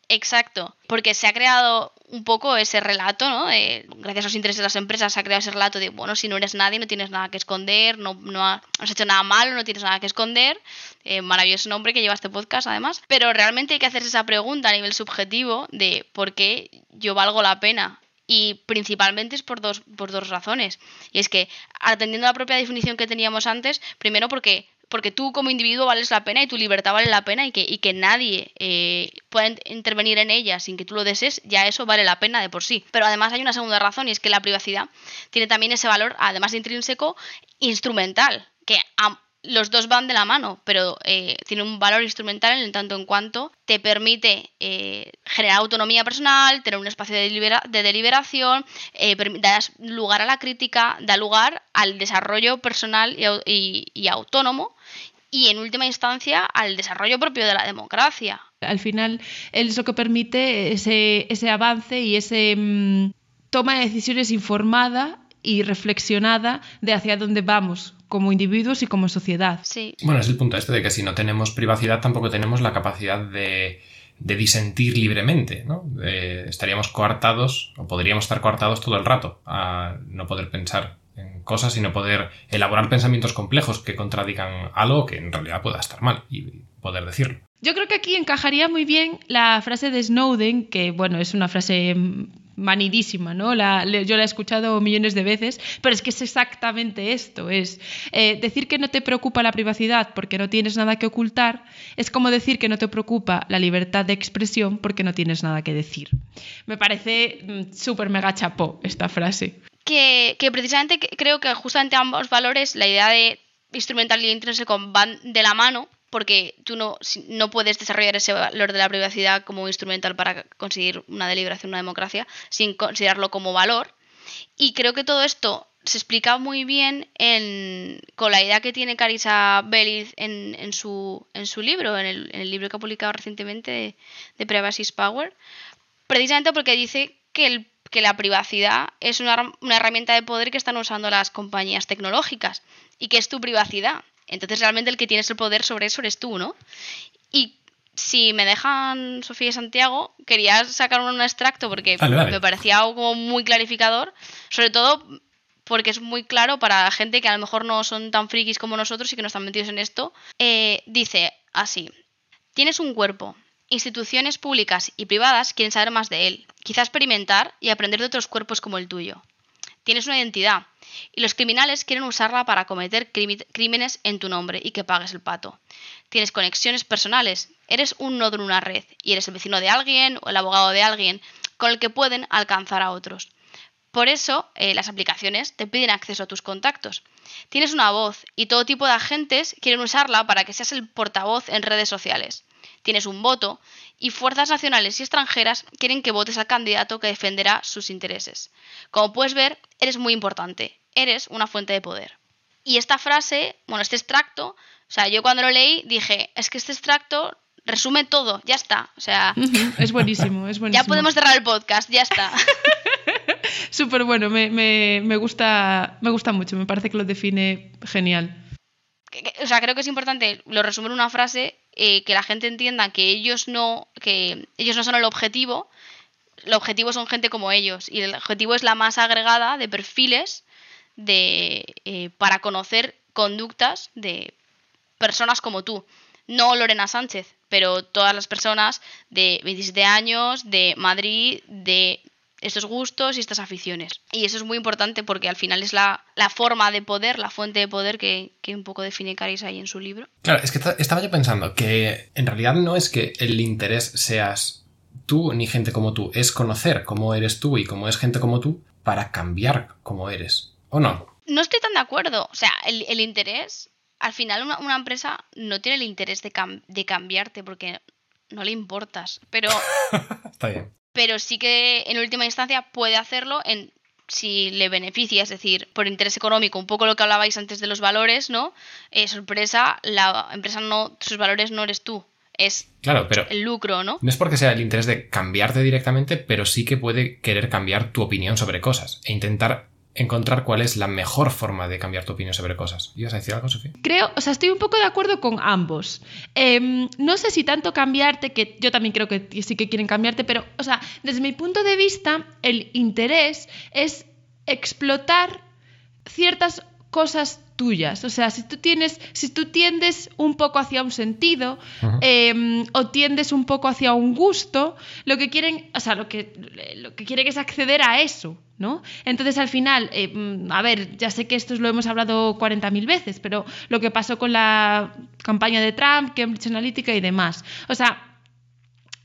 Exacto, porque se ha creado un poco ese relato, ¿no? gracias a los intereses de las empresas se ha creado ese relato de, bueno, si no eres nadie, no tienes nada que esconder, no, has hecho nada malo, no tienes nada que esconder. Eh, maravilloso nombre que lleva este podcast, además. Pero realmente hay que hacerse esa pregunta a nivel subjetivo de por qué yo valgo la pena. Y principalmente es por dos, por dos razones. Y es que, atendiendo a la propia definición que teníamos antes, primero porque porque tú como individuo vales la pena y tu libertad vale la pena y que, y que nadie eh, pueda intervenir en ella sin que tú lo desees, ya eso vale la pena de por sí. Pero además hay una segunda razón y es que la privacidad tiene también ese valor, además de intrínseco, instrumental, que los dos van de la mano, pero eh, tiene un valor instrumental en tanto en cuanto te permite eh, generar autonomía personal, tener un espacio de, deliberación, eh, da lugar a la crítica, da lugar al desarrollo personal y, autónomo y en última instancia al desarrollo propio de la democracia. Al final es lo que permite ese, ese avance y ese mm, toma de decisiones informada y reflexionada de hacia dónde vamos como individuos y como sociedad. Sí. Bueno, es el punto este de que si no tenemos privacidad tampoco tenemos la capacidad de, de disentir libremente, ¿no? Eh, estaríamos coartados o podríamos estar coartados todo el rato a no poder pensar en cosas y no poder elaborar pensamientos complejos que contradigan algo que en realidad pueda estar mal y poder decirlo. Yo creo que aquí encajaría muy bien la frase de Snowden, que bueno, es una frase manidísima, ¿no? La, yo la he escuchado millones de veces, pero es que es exactamente esto, es eh, decir que no te preocupa la privacidad porque no tienes nada que ocultar, es como decir que no te preocupa la libertad de expresión porque no tienes nada que decir. Me parece mm, súper mega chapó esta frase. Que, precisamente creo que justamente ambos valores, la idea de instrumental y intrínseco van de la mano, porque tú no, no puedes desarrollar ese valor de la privacidad como instrumental para conseguir una deliberación, una democracia, sin considerarlo como valor. Y creo que todo esto se explica muy bien en, con la idea que tiene Carissa Belliz en, en, su, en su libro, en el, libro que ha publicado recientemente de, de Privacy Power, precisamente porque dice que, el, que la privacidad es una, una herramienta de poder que están usando las compañías tecnológicas y que es tu privacidad entonces realmente el que tienes el poder sobre eso eres tú, ¿no? Y si me dejan Sofía y Santiago, quería sacar un extracto porque me parecía algo muy clarificador, sobre todo porque es muy claro para gente que a lo mejor no son tan frikis como nosotros y que no están metidos en esto. Eh, dice así, tienes un cuerpo, instituciones públicas y privadas quieren saber más de él, quizá experimentar y aprender de otros cuerpos como el tuyo. Tienes una identidad, y los criminales quieren usarla para cometer crímenes en tu nombre y que pagues el pato. Tienes conexiones personales, eres un nodo en una red y eres el vecino de alguien o el abogado de alguien con el que pueden alcanzar a otros. Por eso, eh, las aplicaciones te piden acceso a tus contactos. Tienes una voz y todo tipo de agentes quieren usarla para que seas el portavoz en redes sociales. Tienes un voto y fuerzas nacionales y extranjeras quieren que votes al candidato que defenderá sus intereses. Como puedes ver, eres muy importante, eres una fuente de poder. Y esta frase, bueno, este extracto, o sea, yo cuando lo leí dije, es que este extracto resume todo, ya está. O sea, es buenísimo, es buenísimo. Ya podemos cerrar el podcast, ya está. Súper bueno, me, me, gusta, me gusta mucho, me parece que lo define genial. O sea, creo que es importante, lo resumo en una frase, eh, que la gente entienda que ellos no, que ellos no son el objetivo, el objetivo son gente como ellos y el objetivo es la más agregada de perfiles de, eh, para conocer conductas de personas como tú. No Lorena Sánchez, pero todas las personas de 27 años, de Madrid, de estos gustos y estas aficiones. Y eso es muy importante porque al final es la, forma de poder, la fuente de poder que, un poco define Caris ahí en su libro. Claro, es que estaba yo pensando que en realidad no es que el interés seas tú ni gente como tú, es conocer cómo eres tú y cómo es gente como tú para cambiar como eres. ¿O no? No estoy tan de acuerdo. O sea, el, interés, al final una, empresa no tiene el interés de, de cambiarte porque no le importas. Pero... Está bien. Pero sí que en última instancia puede hacerlo en si le beneficia, es decir, por interés económico, un poco lo que hablabais antes de los valores, ¿no? Eh, sorpresa, la empresa no, sus valores no eres tú, es claro, pero el lucro, ¿no? No es porque sea el interés de cambiarte directamente, pero sí que puede querer cambiar tu opinión sobre cosas e intentar encontrar cuál es la mejor forma de cambiar tu opinión sobre cosas. ¿Ibas a decir algo, Sofía? Creo, o sea, estoy un poco de acuerdo con ambos. Em, no sé si tanto cambiarte, que yo también creo que sí que quieren cambiarte, pero, o sea, desde mi punto de vista, el interés es explotar ciertas cosas tuyas. O sea, si tú tienes, si tú tiendes un poco hacia un sentido em, o tiendes un poco hacia un gusto, lo que quieren, o sea, lo que, lo que quieren es acceder a eso. ¿No? Entonces, al final, eh, mm, a ver, ya sé que esto lo hemos hablado 40.000 veces, pero lo que pasó con la campaña de Trump, Cambridge Analytica y demás. O sea,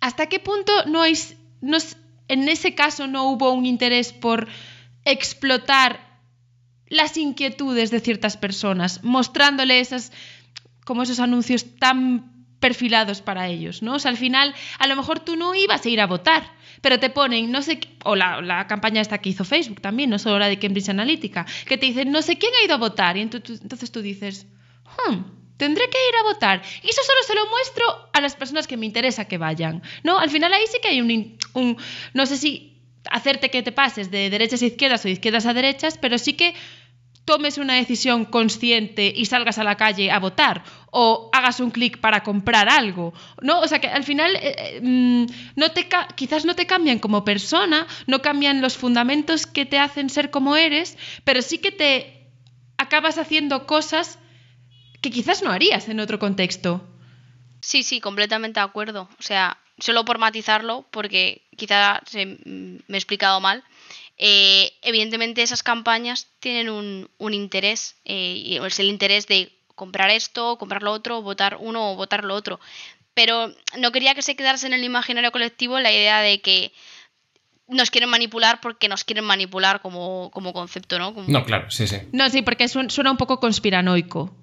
¿hasta qué punto no hay, no, en ese caso no hubo un interés por explotar las inquietudes de ciertas personas, mostrándole esas, como esos anuncios tan perfilados para ellos, ¿no? O sea, al final, a lo mejor tú no ibas a ir a votar, pero te ponen, no sé, o la, campaña esta que hizo Facebook también, no solo la de Cambridge Analytica, que te dicen, no sé quién ha ido a votar, y entonces, tú dices, hmm, Tendré que ir a votar. Y eso solo se lo muestro a las personas que me interesa que vayan. ¿No? Al final ahí sí que hay un, un no sé si hacerte que te pases de derechas a izquierdas o de izquierdas a derechas, pero sí que tomes una decisión consciente y salgas a la calle a votar o hagas un clic para comprar algo, ¿no? O sea que al final eh, eh, mm, no te quizás no te cambian como persona, no cambian los fundamentos que te hacen ser como eres, pero sí que te acabas haciendo cosas que quizás no harías en otro contexto. Sí, sí, completamente de acuerdo. O sea, solo por matizarlo, porque quizá me he explicado mal, eh, evidentemente esas campañas tienen un, interés, eh, y es el interés de comprar esto, comprar lo otro, votar uno o votar lo otro. Pero no quería que se quedase en el imaginario colectivo la idea de que nos quieren manipular porque nos quieren manipular como, concepto, ¿no? No, claro, sí, sí. No, sí, porque suena un poco conspiranoico.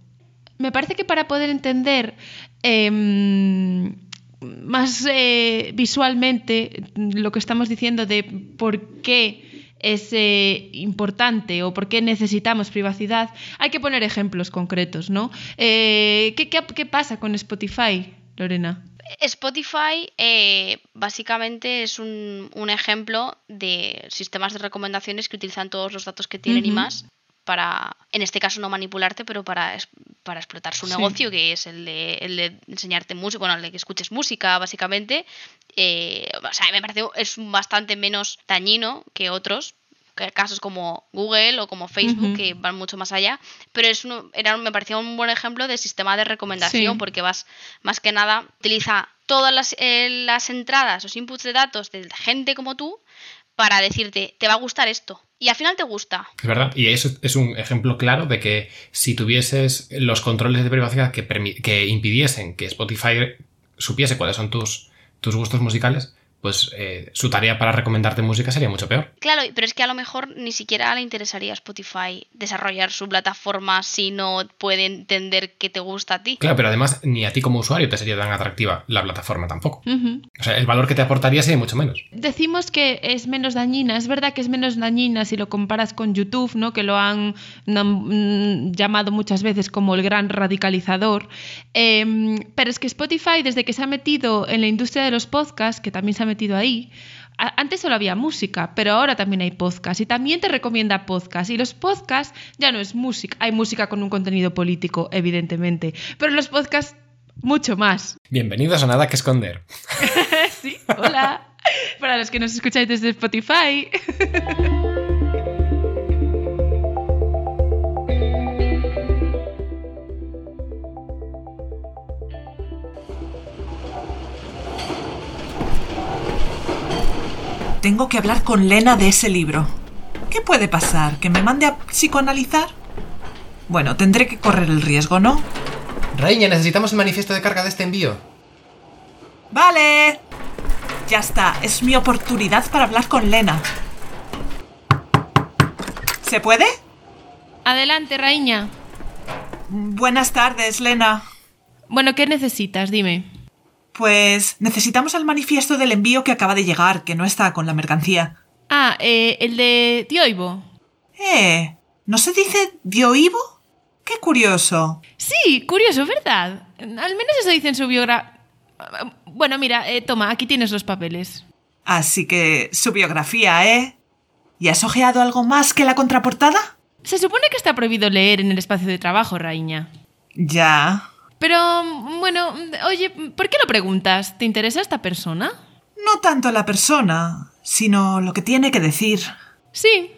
Me parece que para poder entender em, más eh, visualmente lo que estamos diciendo de por qué es eh, importante o por qué necesitamos privacidad, hay que poner ejemplos concretos, ¿no? Eh, ¿qué, pasa con Spotify, Lorena? Spotify eh, básicamente es un, ejemplo de sistemas de recomendaciones que utilizan todos los datos que tienen y más para, en este caso no manipularte, pero para, para explotar su negocio, que es el de, el de enseñarte música, bueno, el de que escuches música, básicamente. Eh, o sea, me parece es bastante menos dañino que otros, casos como Google o como Facebook, que van mucho más allá, pero es era, me parecía un buen ejemplo de sistema de recomendación, porque vas, más que nada, utiliza todas las, eh, las entradas, los inputs de datos de gente como tú, para decirte, te va a gustar esto. Y al final te gusta. Es verdad. Y eso es un ejemplo claro de que si tuvieses los controles de privacidad que, que impidiesen que Spotify supiese cuáles son tus, tus gustos musicales, pues eh, su tarea para recomendarte música sería mucho peor. Claro, pero es que a lo mejor ni siquiera le interesaría a Spotify desarrollar su plataforma si no puede entender que te gusta a ti. Claro, pero además ni a ti como usuario te sería tan atractiva la plataforma tampoco. O sea, el valor que te aportaría sería mucho menos. Decimos que es menos dañina, es verdad que es menos dañina si lo comparas con YouTube, ¿no? Que lo han mm, llamado muchas veces como el gran radicalizador. Em, pero es que Spotify, desde que se ha metido en la industria de los podcasts, que también se ha metido ahí. Antes solo había música, pero ahora también hay podcast y también te recomienda podcast. Y los podcasts ya no es música, hay música con un contenido político, evidentemente, pero los podcasts mucho más. Bienvenidos a Nada que Esconder. sí, hola. Para los que nos escucháis desde Spotify. Tengo que hablar con Lena de ese libro. ¿Qué puede pasar? ¿Que me mande a psicoanalizar? Bueno, tendré que correr el riesgo, ¿no? Reina, necesitamos el manifiesto de carga de este envío. Vale. Ya está, es mi oportunidad para hablar con Lena. ¿Se puede? Adelante, Raíña. Buenas tardes, Lena. Bueno, ¿qué necesitas? Dime. Pues necesitamos el manifiesto del envío que acaba de llegar, que no está con la mercancía. Ah, eh, el de Dioivo. Eh, ¿no se dice Dioivo? Qué curioso. Sí, curioso, ¿verdad? Al menos eso dice en su biografía. Bueno, mira, eh, toma, aquí tienes los papeles. Así que su biografía, ¿eh? ¿Y has ojeado algo más que la contraportada? Se supone que está prohibido leer en el espacio de trabajo, Raíña. Ya. Pero, bueno, oye, ¿por qué lo preguntas? ¿Te interesa esta persona? No tanto la persona, sino lo que tiene que decir. Sí.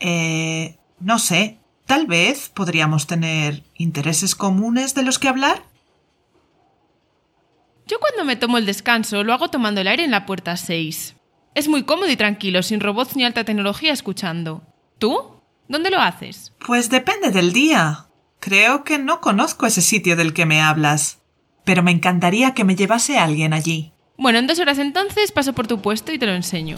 Eh, no sé, tal vez podríamos tener intereses comunes de los que hablar. Yo cuando me tomo el descanso lo hago tomando el aire en la puerta 6. Es muy cómodo y tranquilo, sin robots ni alta tecnología escuchando. ¿Tú? ¿Dónde lo haces? Pues depende del día. Creo que no conozco ese sitio del que me hablas, pero me encantaría que me llevase alguien allí. Bueno, en dos horas entonces paso por tu puesto y te lo enseño.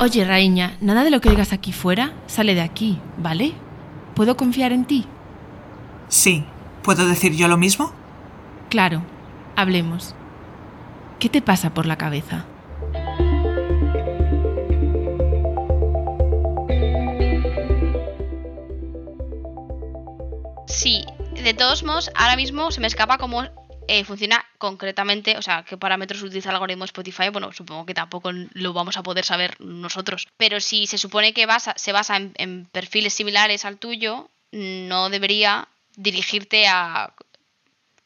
Oye, Raíña, nada de lo que digas aquí fuera sale de aquí, ¿vale? ¿Puedo confiar en ti? Sí. ¿Puedo decir yo lo mismo? Claro. Hablemos. ¿Qué te pasa por la cabeza? De todos modos, ahora mismo se me escapa cómo eh, funciona concretamente, o sea, qué parámetros utiliza el algoritmo Spotify. Bueno, supongo que tampoco lo vamos a poder saber nosotros. Pero si se supone que basa, se basa en, en perfiles similares al tuyo, no debería dirigirte a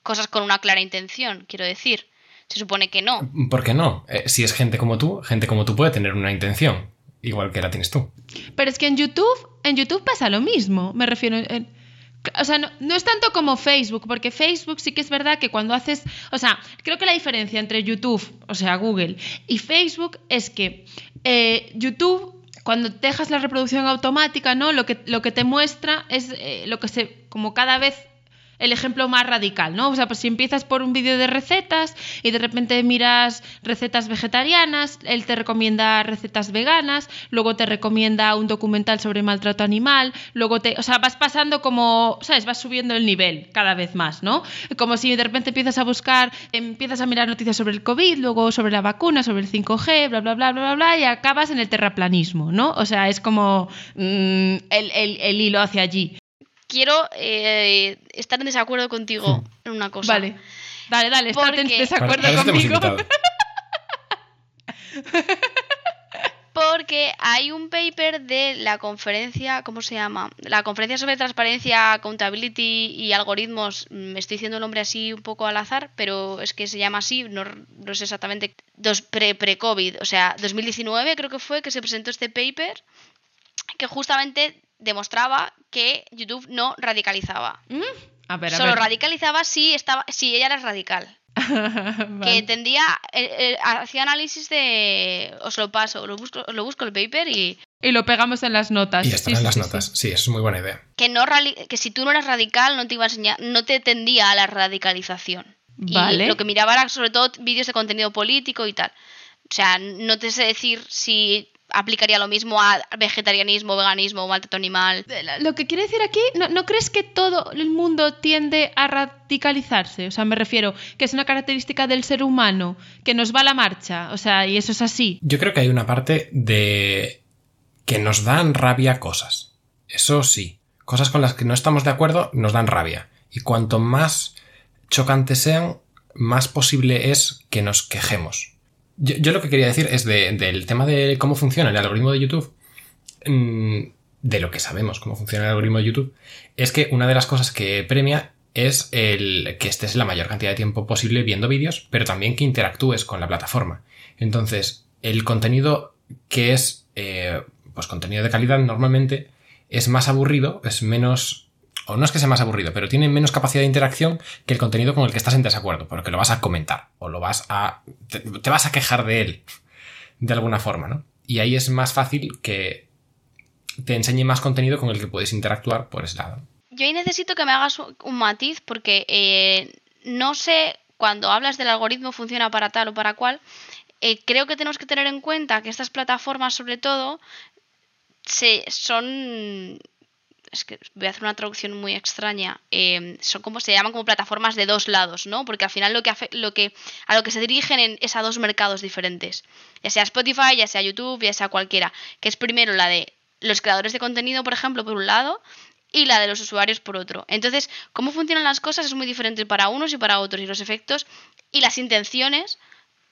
cosas con una clara intención, quiero decir. Se supone que no. ¿Por qué no? Eh, si es gente como tú, gente como tú puede tener una intención, igual que la tienes tú. Pero es que en YouTube, en YouTube pasa lo mismo. Me refiero. en- o sea, no, no es tanto como Facebook, porque Facebook sí que es verdad que cuando haces. O sea, creo que la diferencia entre YouTube, o sea, Google, y Facebook es que eh, YouTube. Cuando dejas la reproducción automática, ¿no? Lo que, lo que te muestra es eh, lo que se. como cada vez el ejemplo más radical, ¿no? O sea, pues si empiezas por un vídeo de recetas y de repente miras recetas vegetarianas, él te recomienda recetas veganas, luego te recomienda un documental sobre maltrato animal, luego te, o sea, vas pasando como, ¿sabes? Vas subiendo el nivel cada vez más, ¿no? Como si de repente empiezas a buscar, empiezas a mirar noticias sobre el COVID, luego sobre la vacuna, sobre el 5G, bla, bla, bla, bla, bla, bla, y acabas en el terraplanismo, ¿no? O sea, es como mm, el, el- el hilo hacia allí. Quiero eh, estar en desacuerdo contigo en una cosa. Vale. Dale, dale, estate en desacuerdo Para- conmigo. Porque hay un paper de la conferencia, ¿cómo se llama? La conferencia sobre transparencia, accountability y algoritmos. mm, Me estoy diciendo el nombre así un poco al azar, pero es que se llama así, no, no sé exactamente. Dos pre- Pre-COVID, o sea, 2019 creo que fue que se presentó este paper que justamente demostraba que YouTube no radicalizaba. ¿Mm? A ver, a Solo ver. radicalizaba si estaba si ella era radical. Vale. Que tendía, eh, eh, hacía análisis de, os lo paso, lo busco, lo busco el paper y Y lo pegamos en las notas. Y están Sí, en sí, las sí, notas. sí. Eso es muy buena idea. que no que si tú no eras radical no te iba a enseñar, no te tendía a la radicalización. Vale. Y lo que miraba era sobre todo vídeos de contenido político y tal. O sea, no te sé decir si aplicaría lo mismo a vegetarianismo, veganismo, maltrato animal. Lo que quiere decir aquí, ¿no, ¿no crees que todo el mundo tiende a radicalizarse? O sea, me refiero que es una característica del ser humano, que nos va a la marcha. O sea, y eso es así. Yo creo que hay una parte de que nos dan rabia cosas. Eso sí. Cosas con las que no estamos de acuerdo nos dan rabia. Y cuanto más chocantes sean, más posible es que nos quejemos. Yo, lo que quería decir es de- del tema de cómo funciona el algoritmo de YouTube. mm, De lo que sabemos cómo funciona el algoritmo de YouTube, es que una de las cosas que premia es el que estés la mayor cantidad de tiempo posible viendo vídeos, pero también que interactúes con la plataforma. Entonces, el contenido que es eh, pues contenido de calidad normalmente es más aburrido, es menos o no es que sea más aburrido, pero tiene menos capacidad de interacción que el contenido con el que estás en desacuerdo, porque lo vas a comentar o lo vas a te, vas a quejar de él de alguna forma, ¿no? Y ahí es más fácil que te enseñe más contenido con el que puedes interactuar por ese lado. Yo ahí necesito que me hagas un, un matiz porque eh, no sé cuando hablas del algoritmo funciona para tal o para cual. eh, creo que tenemos que tener en cuenta que estas plataformas, sobre todo, se, son. Es que voy a hacer una traducción muy extraña. eh, son como se llaman como plataformas de dos lados, ¿no? Porque al final lo que, lo que a lo que se dirigen en- es a dos mercados diferentes. Ya sea Spotify, ya sea YouTube, ya sea cualquiera. Que es primero la de los creadores de contenido, por ejemplo, por un lado, y la de los usuarios por otro. Entonces, cómo funcionan las cosas es muy diferente para unos y para otros. Y los efectos y las intenciones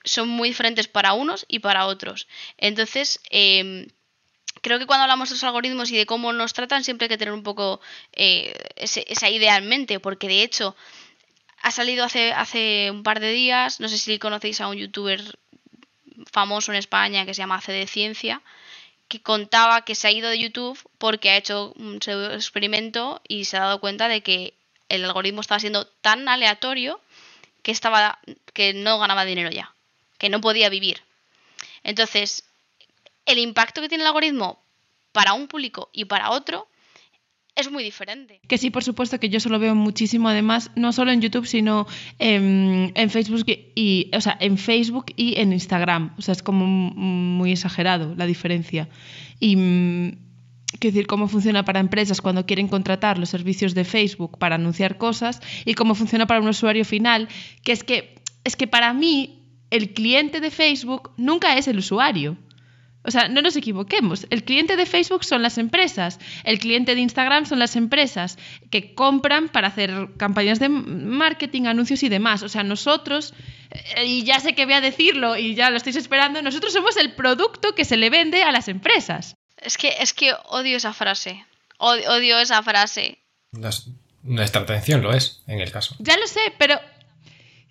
son muy diferentes para unos y para otros. Entonces, em, creo que cuando hablamos de los algoritmos y de cómo nos tratan, siempre hay que tener un poco eh, esa idea en mente, porque de hecho ha salido hace, hace un par de días, no sé si conocéis a un youtuber famoso en España que se llama CD Ciencia, que contaba que se ha ido de YouTube porque ha hecho un experimento y se ha dado cuenta de que el algoritmo estaba siendo tan aleatorio que estaba que no ganaba dinero ya, que no podía vivir. Entonces, el impacto que tiene el algoritmo para un público y para otro es muy diferente. Que sí, por supuesto, que yo solo veo muchísimo, además, no solo en YouTube, sino en, en Facebook y, o sea, en Facebook y en Instagram. O sea, es como muy exagerado la diferencia. Y mm, quiero decir, cómo funciona para empresas cuando quieren contratar los servicios de Facebook para anunciar cosas y cómo funciona para un usuario final, que es que, es que para mí el cliente de Facebook nunca es el usuario. O sea, no nos equivoquemos. El cliente de Facebook son las empresas, el cliente de Instagram son las empresas que compran para hacer campañas de marketing, anuncios y demás. O sea, nosotros, eh, y ya sé que voy a decirlo y ya lo estáis esperando, nosotros somos el producto que se le vende a las empresas. Es que, es que odio esa frase. Odio, odio esa frase. Las- nuestra atención lo es, en el caso. Ya lo sé, pero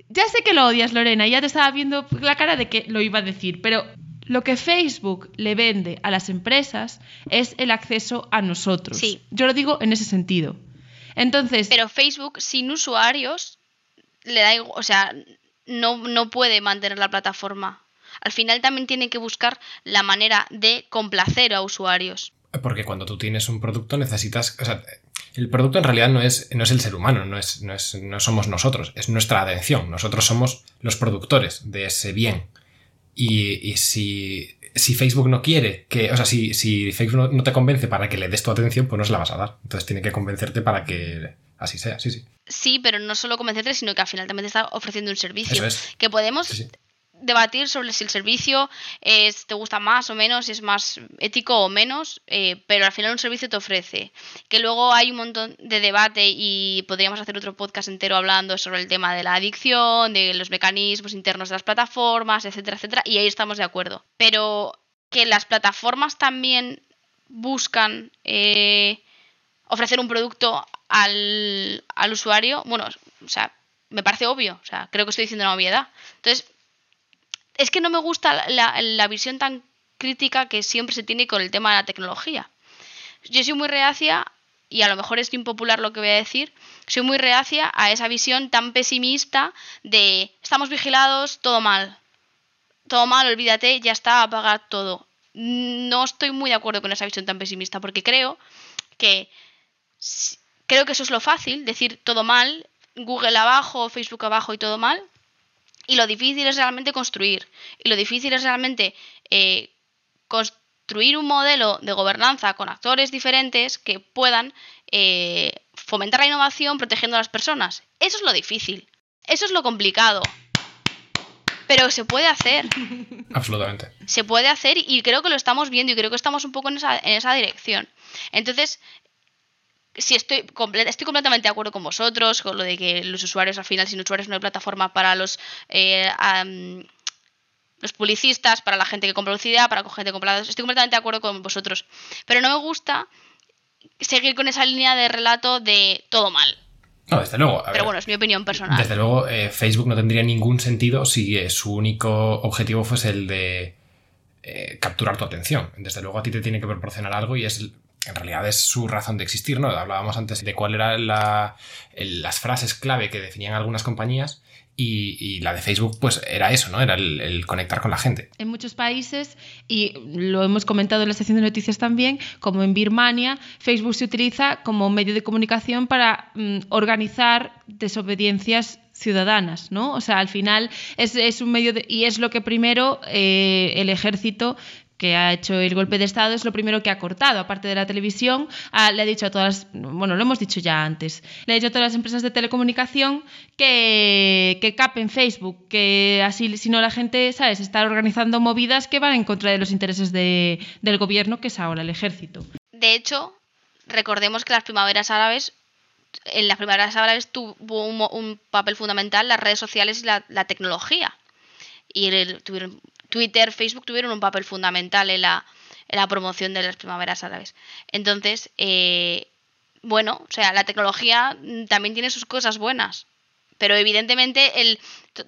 ya sé que lo odias, Lorena, y ya te estaba viendo la cara de que lo iba a decir, pero lo que Facebook le vende a las empresas es el acceso a nosotros. Sí. Yo lo digo en ese sentido. Entonces, Pero Facebook sin usuarios le da igual, o sea, no, no puede mantener la plataforma. Al final también tiene que buscar la manera de complacer a usuarios. Porque cuando tú tienes un producto necesitas. O sea, el producto en realidad no es, no es el ser humano, no, es, no, es, no somos nosotros, es nuestra atención. Nosotros somos los productores de ese bien. Y, y si, si Facebook no quiere que. O sea, si, si Facebook no, te convence para que le des tu atención, pues no se la vas a dar. Entonces tiene que convencerte para que así sea, sí, sí. Sí, pero no solo convencerte, sino que al final también te está ofreciendo un servicio. Eso es. Que podemos Sí, sí. Debatir sobre si el servicio es, te gusta más o menos, si es más ético o menos, eh, pero al final un servicio te ofrece. Que luego hay un montón de debate y podríamos hacer otro podcast entero hablando sobre el tema de la adicción, de los mecanismos internos de las plataformas, etcétera, etcétera, y ahí estamos de acuerdo. Pero que las plataformas también buscan eh, ofrecer un producto al, al usuario, bueno, o sea, me parece obvio, o sea, creo que estoy diciendo una obviedad. Entonces, es que no me gusta la, visión tan crítica que siempre se tiene con el tema de la tecnología. Yo soy muy reacia, y a lo mejor es impopular lo que voy a decir, soy muy reacia a esa visión tan pesimista de estamos vigilados, todo mal. Todo mal, olvídate, ya está, apaga todo. No estoy muy de acuerdo con esa visión tan pesimista, porque creo que creo que eso es lo fácil, decir todo mal, Google abajo, Facebook abajo y todo mal. Y lo difícil es realmente construir. Y lo difícil es realmente eh, construir un modelo de gobernanza con actores diferentes que puedan eh, fomentar la innovación protegiendo a las personas. Eso es lo difícil. Eso es lo complicado. Pero se puede hacer. Absolutamente. Se puede hacer y creo que lo estamos viendo y creo que estamos un poco en esa, en esa dirección. Entonces, si estoy, comple- estoy completamente de acuerdo con vosotros, con lo de que los usuarios, al final, sin usuarios no hay plataforma para los, eh, los publicistas, para la gente que compra publicidad, para la gente que compra datos. Estoy completamente de acuerdo con vosotros. Pero no me gusta seguir con esa línea de relato de todo mal. No, desde luego. a Pero ver, bueno, es mi opinión personal. Desde luego, eh, Facebook no tendría ningún sentido si eh, su único objetivo fuese el de eh, capturar tu atención. Desde luego, a ti te tiene que proporcionar algo y es en realidad es su razón de existir, ¿no? Hablábamos antes de cuál eran la, las frases clave que definían algunas compañías y, la de Facebook, pues era eso, ¿no? Era el, el conectar con la gente. en muchos países, y lo hemos comentado en la sección de noticias también, como en Birmania, Facebook se utiliza como medio de comunicación para mm, organizar desobediencias ciudadanas, ¿no? O sea, al final es, es un medio de, y es lo que primero eh, el ejército que ha hecho el golpe de Estado es lo primero que ha cortado, aparte de la televisión, ah, le ha dicho a todas las, bueno, lo hemos dicho ya antes, le ha dicho a todas las empresas de telecomunicación que, que capen Facebook, que así, si no la gente, ¿sabes?, está organizando movidas que van en contra de los intereses de- del gobierno, que es ahora el ejército. De hecho, recordemos que las primaveras árabes, en las primaveras árabes tuvo un, papel fundamental las redes sociales y la tecnología. Y el- tuvieron, Twitter, Facebook tuvieron un papel fundamental en la, en la promoción de las primaveras árabes. Entonces, eh, bueno, o sea, la tecnología también tiene sus cosas buenas. Pero evidentemente el,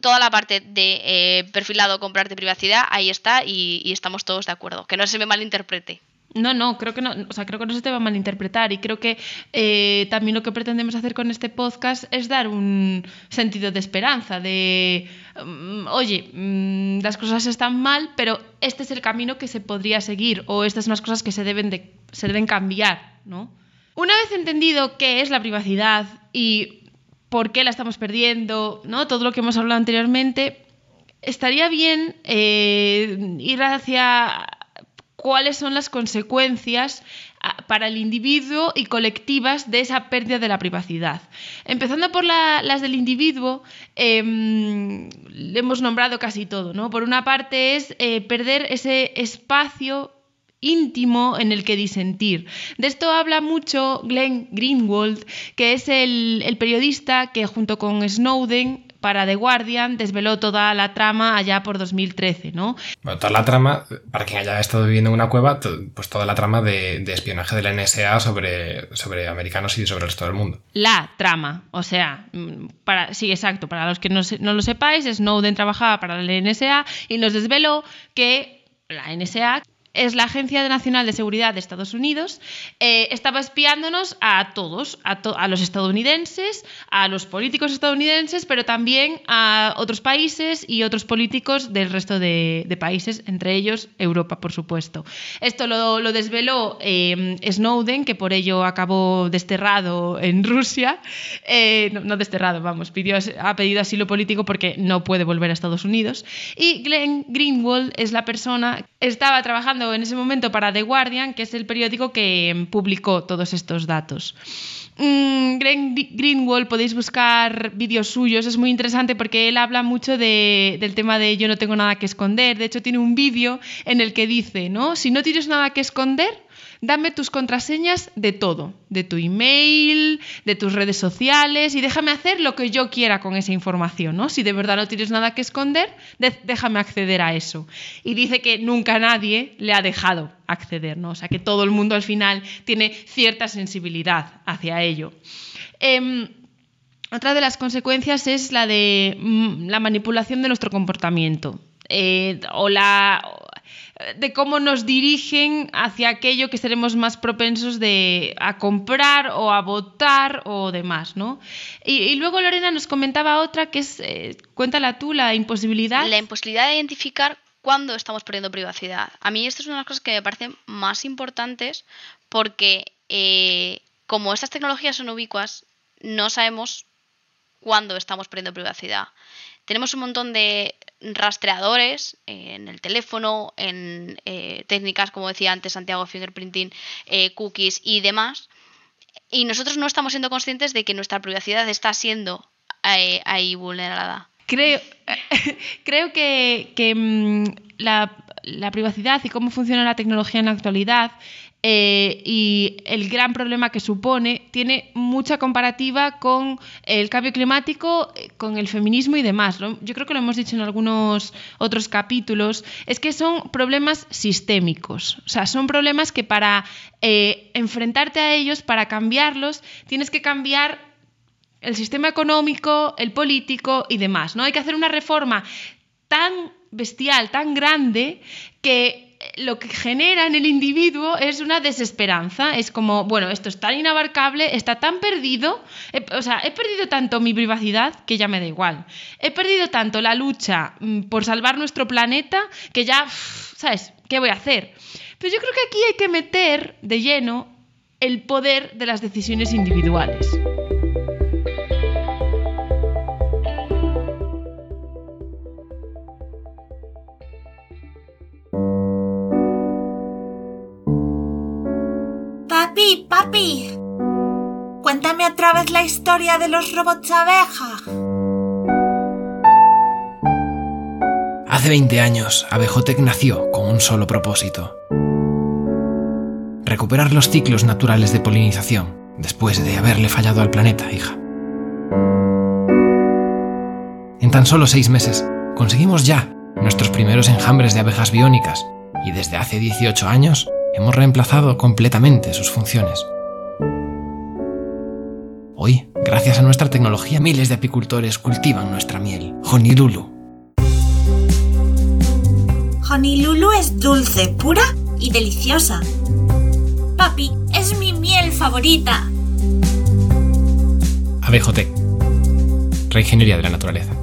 toda la parte de eh, perfilado, comprarte privacidad, ahí está y, y estamos todos de acuerdo. Que no se me malinterprete. No, no, creo que no, o sea, creo que no se te va a malinterpretar y creo que eh, también lo que pretendemos hacer con este podcast es dar un sentido de esperanza, de, mm, oye, mm, las cosas están mal, pero este es el camino que se podría seguir o estas son las cosas que se deben, de, se deben cambiar, ¿no? Una vez entendido qué es la privacidad y por qué la estamos perdiendo, ¿no? Todo lo que hemos hablado anteriormente, estaría bien eh, ir hacia cuáles son las consecuencias ah, para el individuo y colectivas de esa pérdida de la privacidad. Empezando por las del individuo, em, le hemos nombrado casi todo. ¿no? Por una parte es eh, perder ese espacio íntimo en el que disentir. De esto habla mucho Glenn Greenwald, que es el, el periodista que junto con Snowden para The Guardian desveló toda la trama allá por 2013, ¿no? Bueno, toda la trama, para quien haya estado viviendo en una cueva, pues toda la trama de, espionaje de la NSA sobre, sobre americanos y sobre el resto del mundo. La trama, o sea, mm, para, sí, exacto, para los que no, no lo sepáis, Snowden trabajaba para la NSA y nos desveló que la NSA es la Agencia Nacional de Seguridad de Estados Unidos, eh, estaba espiándonos a todos, a, los estadounidenses, a los políticos estadounidenses, pero también a otros países y otros políticos del resto de, países, entre ellos Europa, por supuesto. Esto lo, desveló eh, Snowden, que por ello acabó desterrado en Rusia. Eh, no, desterrado, vamos, ha pedido asilo político porque no puede volver a Estados Unidos. Y Glenn Greenwald es la persona estaba trabajando en ese momento para The Guardian, que es el periódico que publicó todos estos datos. Mm, Greenwald, podéis buscar vídeos suyos, es muy interesante porque él habla mucho del tema de yo no tengo nada que esconder. De hecho, tiene un vídeo en el que dice, ¿no? Si no tienes nada que esconder, dame tus contraseñas de todo, de tu email, de tus redes sociales y déjame hacer lo que yo quiera con esa información, ¿no? Si de verdad no tienes nada que esconder, déjame acceder a eso. Y dice que nunca nadie le ha dejado acceder, ¿no? O sea, que todo el mundo al final tiene cierta sensibilidad hacia ello. Em, otra de las consecuencias es la de mm, la manipulación de nuestro comportamiento. Eh, o la de cómo nos dirigen hacia aquello que seremos más propensos de, a comprar o a votar o demás, ¿no? Y, luego Lorena nos comentaba otra que es, eh, cuéntala tú, la imposibilidad. La imposibilidad de identificar cuándo estamos perdiendo privacidad. A mí esto es una de las cosas que me parecen más importantes porque eh, como estas tecnologías son ubicuas, no sabemos cuándo estamos perdiendo privacidad. Tenemos un montón de rastreadores en el teléfono, en eh, técnicas, como decía antes Santiago, fingerprinting, eh, cookies y demás. Y nosotros no estamos siendo conscientes de que nuestra privacidad está siendo eh, ahí vulnerada. Creo, creo que, mm, la, la privacidad y cómo funciona la tecnología en la actualidad eh, y el gran problema que supone tiene mucha comparativa con el cambio climático, eh, con el feminismo y demás. Yo creo que lo hemos dicho en algunos otros capítulos, es que son problemas sistémicos, o sea, son problemas que para eh, enfrentarte a ellos, para cambiarlos, tienes que cambiar el sistema económico, el político y demás. ¿no? Hay que hacer una reforma tan bestial, tan grande, que lo que genera en el individuo es una desesperanza. Es como, bueno, esto es tan inabarcable, está tan perdido, o sea, he perdido tanto mi privacidad que ya me da igual. He perdido tanto la lucha mm, por salvar nuestro planeta que ya, ¿sabes? ¿Qué voy a hacer? Pero yo creo que aquí hay que meter de lleno el poder de las decisiones individuales. Papi, cuéntame otra vez la historia de los robots abeja. Hace 20 años, Abejotec nació con un solo propósito. Recuperar los ciclos naturales de polinización después de haberle fallado al planeta, hija. En tan solo seis meses, conseguimos ya nuestros primeros enjambres de abejas biónicas y desde hace 18 años hemos reemplazado completamente sus funciones. Hoy, gracias a nuestra tecnología, miles de apicultores cultivan nuestra miel, Honilulu. Honilulu es dulce, pura y deliciosa. Papi, es mi miel favorita. Abejotec, reingeniería de la naturaleza.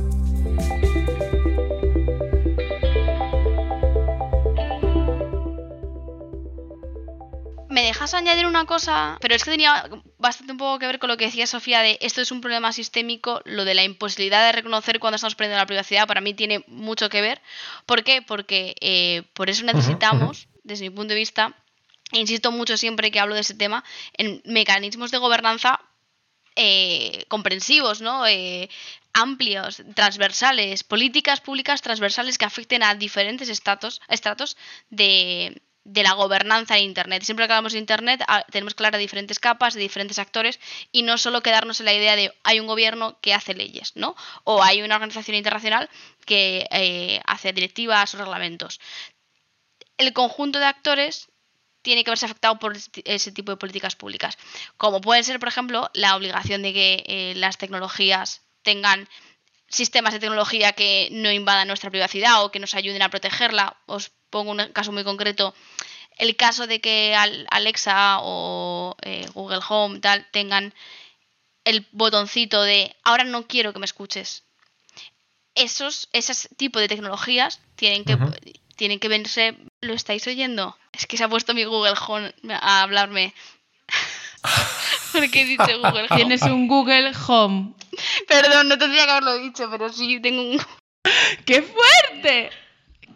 ¿Me dejas añadir una cosa? Pero es que tenía bastante un poco que ver con lo que decía Sofía de esto es un problema sistémico, lo de la imposibilidad de reconocer cuando estamos perdiendo la privacidad para mí tiene mucho que ver. ¿Por qué? Porque eh, por eso necesitamos desde mi punto de vista, e insisto mucho siempre que hablo de ese tema, en mecanismos de gobernanza eh, comprensivos, ¿no? Eh, amplios, transversales, políticas públicas transversales que afecten a diferentes estratos, estratos de, de la gobernanza de Internet. Siempre que hablamos de Internet ah, tenemos que hablar de diferentes capas, de diferentes actores y no solo quedarnos en la idea de hay un gobierno que hace leyes, ¿no? O hay una organización internacional que eh, hace directivas o reglamentos. El conjunto de actores tiene que verse afectado por ese tipo de políticas públicas. Como puede ser, por ejemplo, la obligación de que eh, las tecnologías tengan sistemas de tecnología que no invadan nuestra privacidad o que nos ayuden a protegerla. Os pongo un caso muy concreto. El caso de que Alexa o eh, Google Home tal tengan el botoncito de ahora no quiero que me escuches. Esos, ese tipo de tecnologías tienen que, tienen que verse. ¿Lo estáis oyendo? Es que se ha puesto mi Google Home a hablarme. ¿Por qué he dicho Google Home? Tienes un Google Home. Perdón, no tendría que haberlo dicho, pero sí tengo un. ¡Qué fuerte!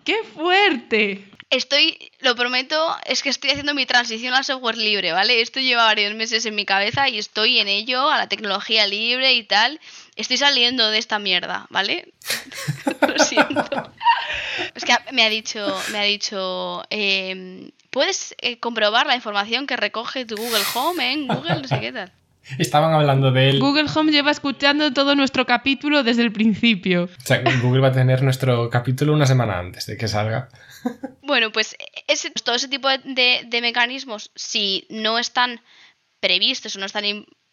¡Qué fuerte! Estoy, lo prometo, es que estoy haciendo mi transición al software libre, ¿vale? Esto lleva varios meses en mi cabeza y estoy en ello, a la tecnología libre y tal. Estoy saliendo de esta mierda, ¿vale? lo siento. Es que me ha dicho, me ha dicho, em, ¿puedes eh, comprobar la información que recoge tu Google Home en Google? No sé qué tal. Estaban hablando de él. Google Home lleva escuchando todo nuestro capítulo desde el principio. O sea, Google va a tener nuestro capítulo una semana antes de que salga. Bueno, pues ese, todo ese tipo de, de, mecanismos, si no están previstos o no están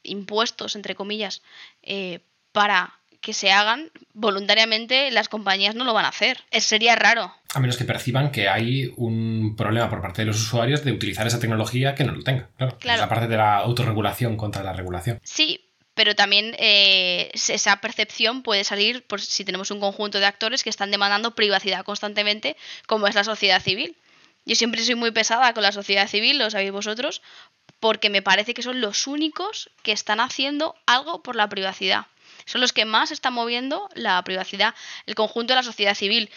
impuestos, entre comillas, eh, para que se hagan voluntariamente, las compañías no lo van a hacer. sería raro. A menos que perciban que hay un problema por parte de los usuarios de utilizar esa tecnología que no lo tenga. Claro. Es la parte de la autorregulación contra la regulación. Sí, pero también eh, esa percepción puede salir por si tenemos un conjunto de actores que están demandando privacidad constantemente, como es la sociedad civil. Yo siempre soy muy pesada con la sociedad civil, lo sabéis vosotros, porque me parece que son los únicos que están haciendo algo por la privacidad son los que más están moviendo la privacidad, el conjunto de la sociedad civil,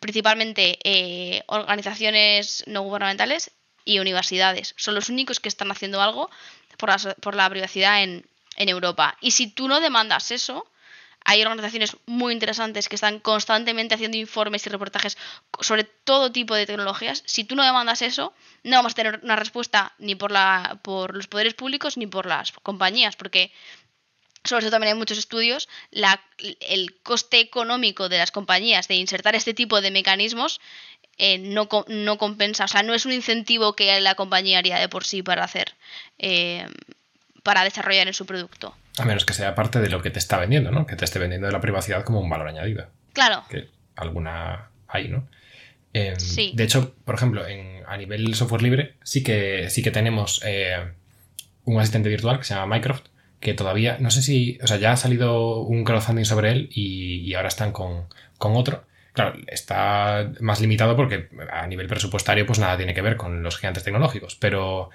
principalmente eh, organizaciones no gubernamentales y universidades. Son los únicos que están haciendo algo por la, por la privacidad en, Europa. Y si tú no demandas eso, hay organizaciones muy interesantes que están constantemente haciendo informes y reportajes sobre todo tipo de tecnologías. Si tú no demandas eso, no vamos a tener una respuesta ni por, la, por los poderes públicos ni por las compañías, porque sobre eso también hay muchos estudios, el coste económico de las compañías de insertar este tipo de mecanismos eh, no, no, compensa, o sea, no es un incentivo que la compañía haría de por sí para hacer, eh, para desarrollar en su producto. A menos que sea parte de lo que te está vendiendo, ¿no? Que te esté vendiendo de la privacidad como un valor añadido. Claro. Que alguna hay, ¿no? Em, sí. De hecho, por ejemplo, en, a nivel software libre sí que, sí que tenemos eh, un asistente virtual que se llama Minecraft, que todavía, no sé si, o sea, ya ha salido un crowdfunding sobre él y, ahora están con, otro. Claro, está más limitado porque a nivel presupuestario pues nada tiene que ver con los gigantes tecnológicos, pero,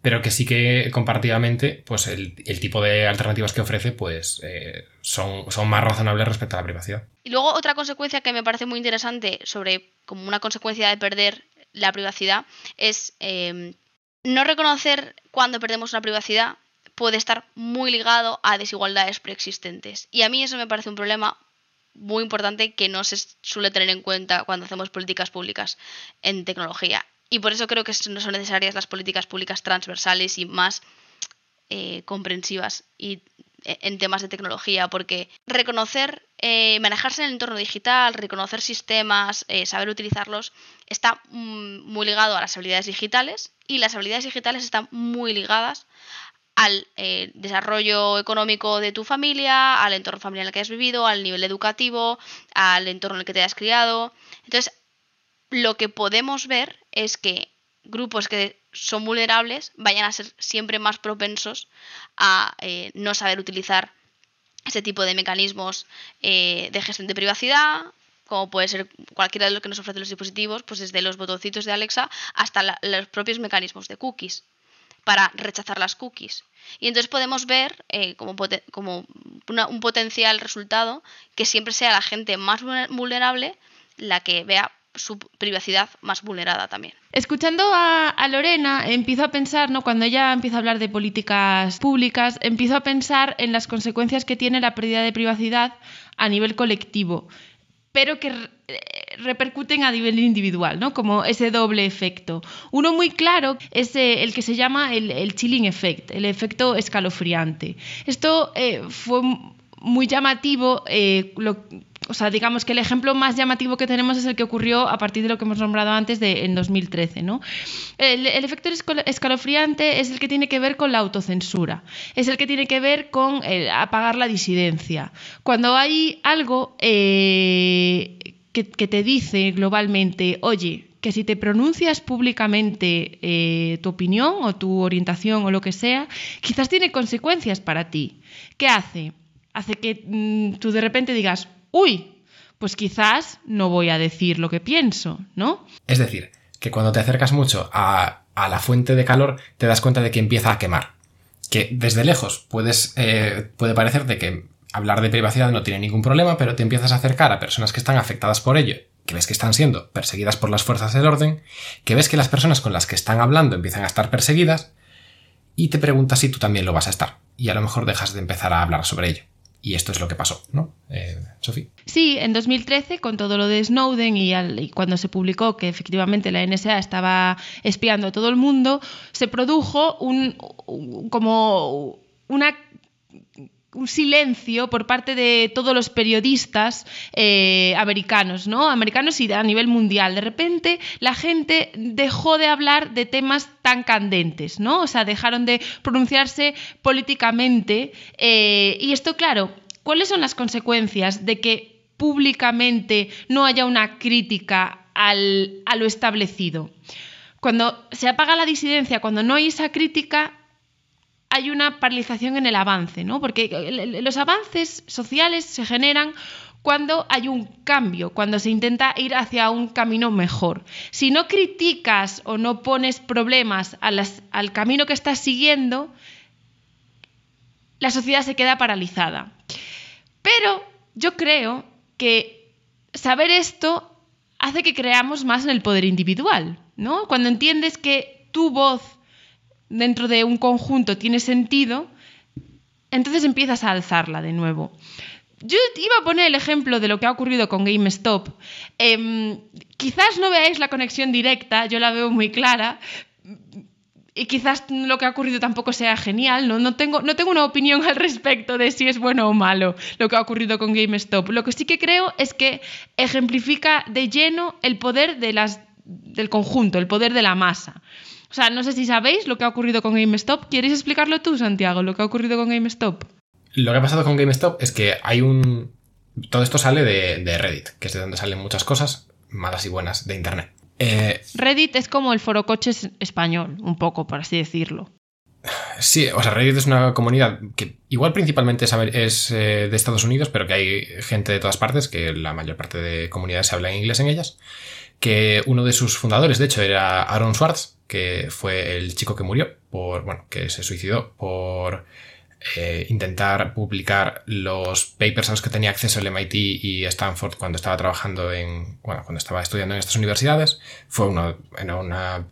pero que sí que comparativamente pues el, tipo de alternativas que ofrece pues eh, son, son más razonables respecto a la privacidad. Y luego otra consecuencia que me parece muy interesante sobre como una consecuencia de perder la privacidad es eh, no reconocer cuando perdemos la privacidad puede estar muy ligado a desigualdades preexistentes. Y a mí eso me parece un problema muy importante que no se suele tener en cuenta cuando hacemos políticas públicas en tecnología. Y por eso creo que no son necesarias las políticas públicas transversales y más eh, comprensivas y eh, en temas de tecnología, porque reconocer, eh, manejarse en el entorno digital, reconocer sistemas, saber utilizarlos, está mm, muy ligado a las habilidades digitales y las habilidades digitales están muy ligadas al eh, desarrollo económico de tu familia, al entorno familiar en el que has vivido, al nivel educativo, al entorno en el que te has criado. Entonces, lo que podemos ver es que grupos que son vulnerables vayan a ser siempre más propensos a eh, no saber utilizar ese tipo de mecanismos eh, de gestión de privacidad, como puede ser cualquiera de los que nos ofrecen los dispositivos, pues desde los botoncitos de Alexa hasta los propios mecanismos de cookies para rechazar las cookies. Y entonces podemos ver eh, como, como un potencial resultado que siempre sea la gente más vulnerable la que vea su privacidad más vulnerada también. Escuchando a, a, Lorena, empiezo a pensar, ¿no? cuando ella empieza a hablar de políticas públicas, empiezo a pensar en las consecuencias que tiene la pérdida de privacidad a nivel colectivo, pero que repercuten a nivel individual, ¿no? Como ese doble efecto. Uno muy claro es eh, el que se llama el, chilling effect, el efecto escalofriante. Esto eh, fue muy llamativo, eh, o sea, digamos que el ejemplo más llamativo que tenemos es el que ocurrió a partir de lo que hemos nombrado antes de, en 2013. ¿no? El, efecto escalofriante es el que tiene que ver con la autocensura, es el que tiene que ver con el apagar la disidencia. Cuando hay algo eh, que, te dice globalmente, oye, que si te pronuncias públicamente eh, tu opinión o tu orientación o lo que sea, quizás tiene consecuencias para ti. ¿Qué hace? Hace que mmm, tú de repente digas, uy, pues quizás no voy a decir lo que pienso, ¿no? Es decir, que cuando te acercas mucho a, a la fuente de calor, te das cuenta de que empieza a quemar. Que desde lejos puedes, eh, puede parecerte que hablar de privacidad no tiene ningún problema, pero te empiezas a acercar a personas que están afectadas por ello, que ves que están siendo perseguidas por las fuerzas del orden, que ves que las personas con las que están hablando empiezan a estar perseguidas, y te preguntas si tú también lo vas a estar. Y a lo mejor dejas de empezar a hablar sobre ello. Y esto es lo que pasó, ¿no? Eh, Sofía. Sí, en 2013, con todo lo de Snowden y, al, y, cuando se publicó que efectivamente la NSA estaba espiando a todo el mundo, se produjo un como una un silencio por parte de todos los periodistas eh, americanos, ¿no? Americanos y a nivel mundial. De repente la gente dejó de hablar de temas tan candentes, ¿no? O sea, dejaron de pronunciarse políticamente. Eh, y esto, claro, ¿cuáles son las consecuencias de que públicamente no haya una crítica al, a lo establecido? Cuando se apaga la disidencia, cuando no hay esa crítica, hay una paralización en el avance, ¿no? Porque los avances sociales se generan cuando hay un cambio, cuando se intenta ir hacia un camino mejor. Si no criticas o no pones problemas al camino que estás siguiendo, la sociedad se queda paralizada. Pero yo creo que saber esto hace que creamos más en el poder individual, ¿no? Cuando entiendes que tu voz dentro de un conjunto tiene sentido, entonces empiezas a alzarla de nuevo. Yo iba a poner el ejemplo de lo que ha ocurrido con GameStop. Eh, quizás no veáis la conexión directa, yo la veo muy clara. Y quizás lo que ha ocurrido tampoco sea genial, ¿no? No, tengo, no tengo una opinión al respecto de si es bueno o malo lo que ha ocurrido con GameStop. Lo que sí que creo es que ejemplifica de lleno el poder de las, del conjunto, el poder de la masa. O sea, no sé si sabéis lo que ha ocurrido con GameStop. ¿Quieres explicarlo tú, Santiago, lo que ha ocurrido con GameStop? Lo que ha pasado con GameStop es que hay un... Todo esto sale de, de Reddit, que es de donde salen muchas cosas malas y buenas de Internet. Eh... Reddit es como el foro coches español, un poco, por así decirlo. Sí, o sea, Reddit es una comunidad que igual principalmente es, es eh, de Estados Unidos, pero que hay gente de todas partes, que la mayor parte de comunidades se habla en inglés en ellas, que uno de sus fundadores, de hecho, era Aaron Swartz, que fue el chico que murió por, bueno, que se suicidó por eh, intentar publicar los papers a los que tenía acceso el MIT y Stanford cuando estaba trabajando en, bueno, cuando estaba estudiando en estas universidades. Fue una,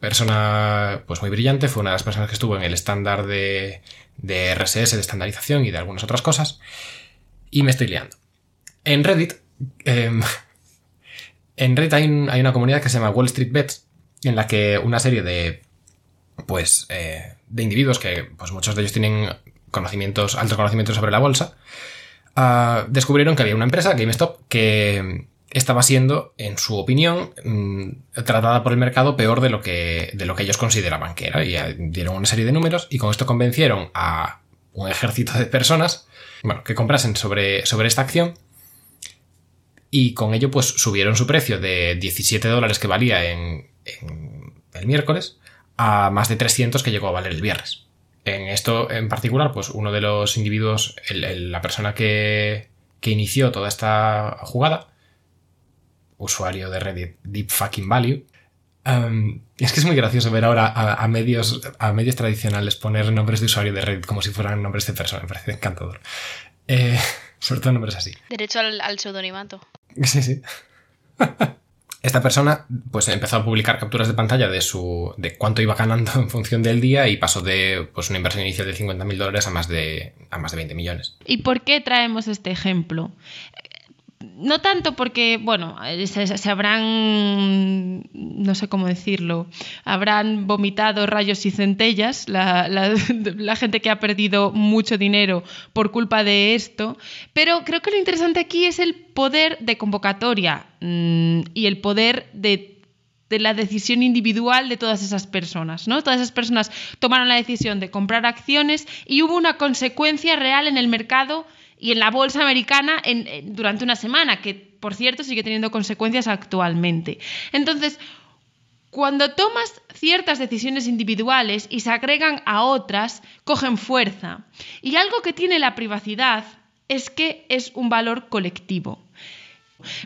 persona pues muy brillante, fue una de las personas que estuvo en el estándar de, de RSS, de estandarización y de algunas otras cosas. Y me estoy liando. En Reddit, eh, en Reddit hay, un, hay, una comunidad que se llama Wall Street Bets, en la que una serie de, pues, eh, de individuos que, pues, muchos de ellos tienen conocimientos, altos conocimientos sobre la bolsa, uh, descubrieron que había una empresa, GameStop, que estaba siendo, en su opinión, mmm, tratada por el mercado peor de lo que, de lo que ellos consideraban que era. Y uh, dieron una serie de números y con esto convencieron a un ejército de personas, bueno, que comprasen sobre, sobre esta acción. Y con ello, pues subieron su precio de 17 dólares que valía en, el miércoles a más de 300 que llegó a valer el viernes. En esto en particular, pues uno de los individuos, la persona que, que, inició toda esta jugada, usuario de Reddit Deep Fucking Value, um, es que es muy gracioso ver ahora a, a, medios, a medios tradicionales poner nombres de usuario de Reddit como si fueran nombres de persona, me parece encantador. Eh, sobre todo nombres así. Derecho al, al pseudonimato. Sí, sí. esta persona pues empezó a publicar capturas de pantalla de su de cuánto iba ganando en función del día y pasó de pues una inversión inicial de 50 mil dólares a más de a más de 20 millones. ¿Y por qué traemos este ejemplo? No tanto porque, bueno, se, se, habrán, no sé cómo decirlo, habrán vomitado rayos y centellas la, gente que ha perdido mucho dinero por culpa de esto, pero creo que lo interesante aquí es el poder de convocatoria mmm, y el poder de de la decisión individual de todas esas personas, ¿no? Todas esas personas tomaron la decisión de comprar acciones y hubo una consecuencia real en el mercado y en la bolsa americana durante una semana, que por cierto sigue teniendo consecuencias actualmente. Entonces, cuando tomas ciertas decisiones individuales y se agregan a otras, cogen fuerza. Y algo que tiene la privacidad es que es un valor colectivo.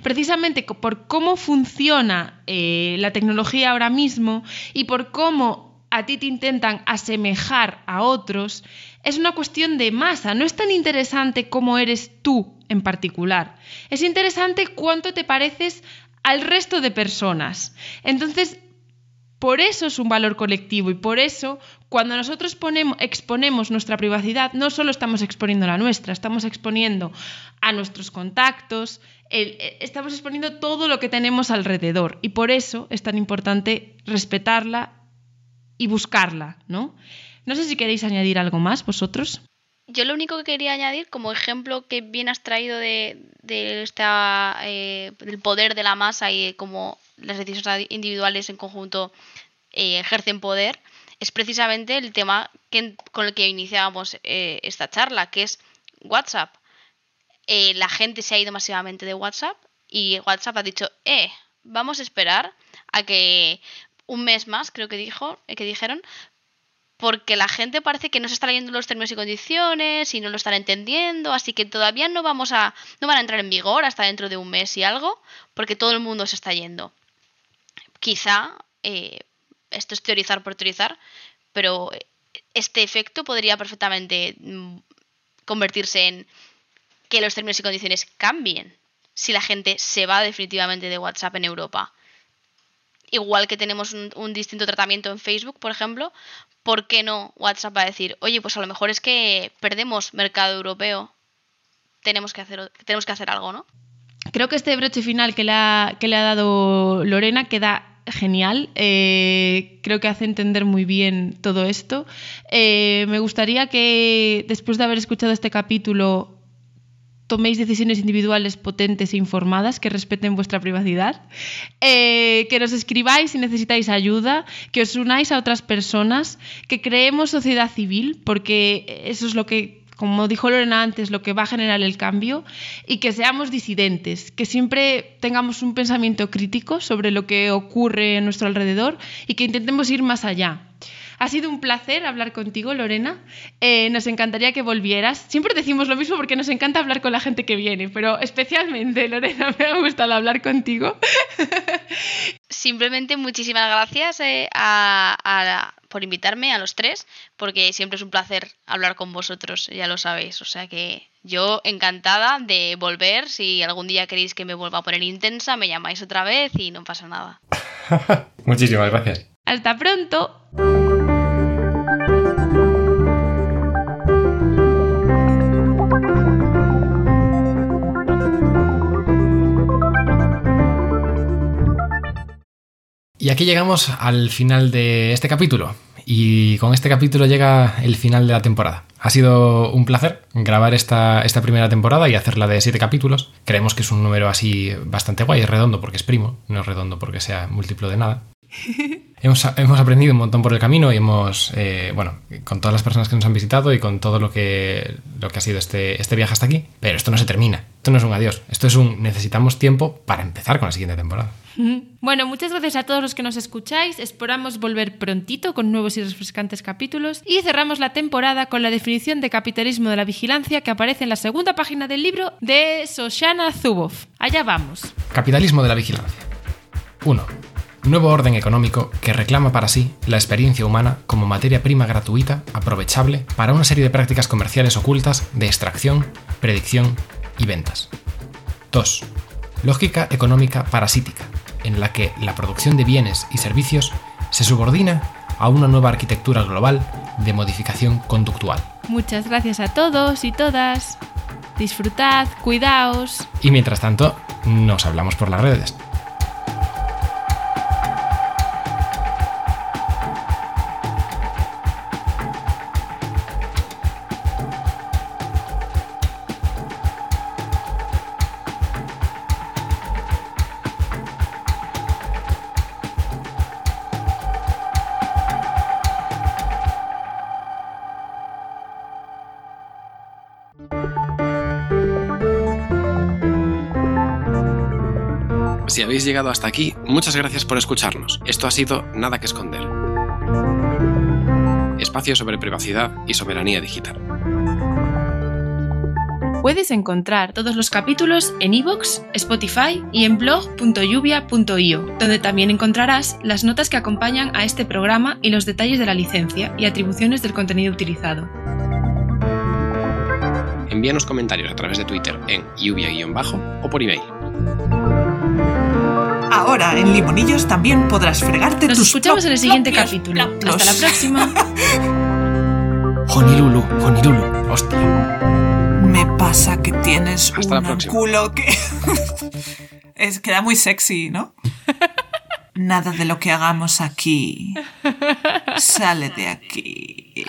Precisamente por cómo funciona eh, la tecnología ahora mismo y por cómo a ti te intentan asemejar a otros, es una cuestión de masa. No es tan interesante cómo eres tú en particular. Es interesante cuánto te pareces al resto de personas. Entonces, por eso es un valor colectivo y por eso cuando nosotros ponemos, exponemos nuestra privacidad, no solo estamos exponiendo la nuestra, estamos exponiendo a nuestros contactos, el, estamos exponiendo todo lo que tenemos alrededor y por eso es tan importante respetarla y buscarla, ¿no? No sé si queréis añadir algo más vosotros. Yo lo único que quería añadir, como ejemplo que bien has traído de, esta, eh, del poder de la masa y como las decisiones individuales en conjunto eh, ejercen poder, es precisamente el tema con el que iniciábamos eh, esta charla, que es WhatsApp. La gente se ha ido masivamente de WhatsApp y WhatsApp ha dicho, eh, vamos a esperar a que un mes más, creo que dijo, que dijeron, porque la gente parece que no se está leyendo los términos y condiciones y no lo están entendiendo, así que todavía no vamos a no van a entrar en vigor hasta dentro de un mes y algo, porque todo el mundo se está yendo. Quizá eh, esto es teorizar por teorizar, pero este efecto podría perfectamente mm, convertirse en que los términos y condiciones cambien si la gente se va definitivamente de WhatsApp en Europa. Igual que tenemos un, distinto tratamiento en Facebook, por ejemplo, ¿por qué no WhatsApp va a decir, oye, pues a lo mejor es que perdemos mercado europeo, tenemos que hacer, tenemos que hacer algo, ¿no? Creo que este broche final que le ha, que le ha dado Lorena queda genial. Eh, creo que hace entender muy bien todo esto. Eh, me gustaría que después de haber escuchado este capítulo toméis decisiones individuales potentes e informadas que respeten vuestra privacidad, eh, que nos escribáis si necesitáis ayuda, que os unáis a otras personas, que creemos sociedad civil, porque eso es lo que como dijo Lorena antes, lo que va a generar el cambio y que seamos disidentes, que siempre tengamos un pensamiento crítico sobre lo que ocurre en nuestro alrededor y que intentemos ir más allá. Ha sido un placer hablar contigo, Lorena. Eh, nos encantaría que volvieras. Siempre decimos lo mismo porque nos encanta hablar con la gente que viene, pero especialmente, Lorena, me ha gustado hablar contigo. Simplemente muchísimas gracias eh, a, a, por invitarme a los tres, porque siempre es un placer hablar con vosotros, ya lo sabéis. O sea que yo encantada de volver. Si algún día queréis que me vuelva a poner intensa, me llamáis otra vez y no pasa nada. Muchísimas gracias. Hasta pronto. Y aquí llegamos al final de este capítulo. Y con este capítulo llega el final de la temporada. Ha sido un placer grabar esta, esta primera temporada y hacerla de siete capítulos. Creemos que es un número así bastante guay, es redondo porque es primo, no es redondo porque sea múltiplo de nada. hemos, hemos, aprendido un montón por el camino y hemos, eh, bueno, con todas las personas que nos han visitado y con todo lo que, lo que ha sido este, este viaje hasta aquí. Pero esto no se termina, esto no es un adiós, esto es un necesitamos tiempo para empezar con la siguiente temporada. Bueno, muchas gracias a todos los que nos escucháis. Esperamos volver prontito con nuevos y refrescantes capítulos. Y cerramos la temporada con la definición de capitalismo de la vigilancia que aparece en la segunda página del libro de Soshana Zuboff. Allá vamos. Capitalismo de la vigilancia. 1. Nuevo orden económico que reclama para sí la experiencia humana como materia prima gratuita, aprovechable para una serie de prácticas comerciales ocultas de extracción, predicción y ventas. 2. Lógica económica parasítica, en la que la producción de bienes y servicios se subordina a una nueva arquitectura global de modificación conductual. Muchas gracias a todos y todas. Disfrutad, cuidaos. Y mientras tanto, nos hablamos por las redes. Habéis llegado hasta aquí, muchas gracias por escucharnos. Esto ha sido Nada que Esconder. Espacio sobre privacidad y soberanía digital. Puedes encontrar todos los capítulos en iVoox, Spotify y en blog.lluvia.io, donde también encontrarás las notas que acompañan a este programa y los detalles de la licencia y atribuciones del contenido utilizado. Envíanos comentarios a través de Twitter en lluvia-bajo o por email. Ahora en Limonillos también podrás fregarte Nos tus escuchamos en el siguiente capítulo. Hasta la próxima. Honilulu, Honilulu, hostia. Me pasa que tienes Hasta un culo que es queda muy sexy, ¿no? Nada de lo que hagamos aquí sale de aquí.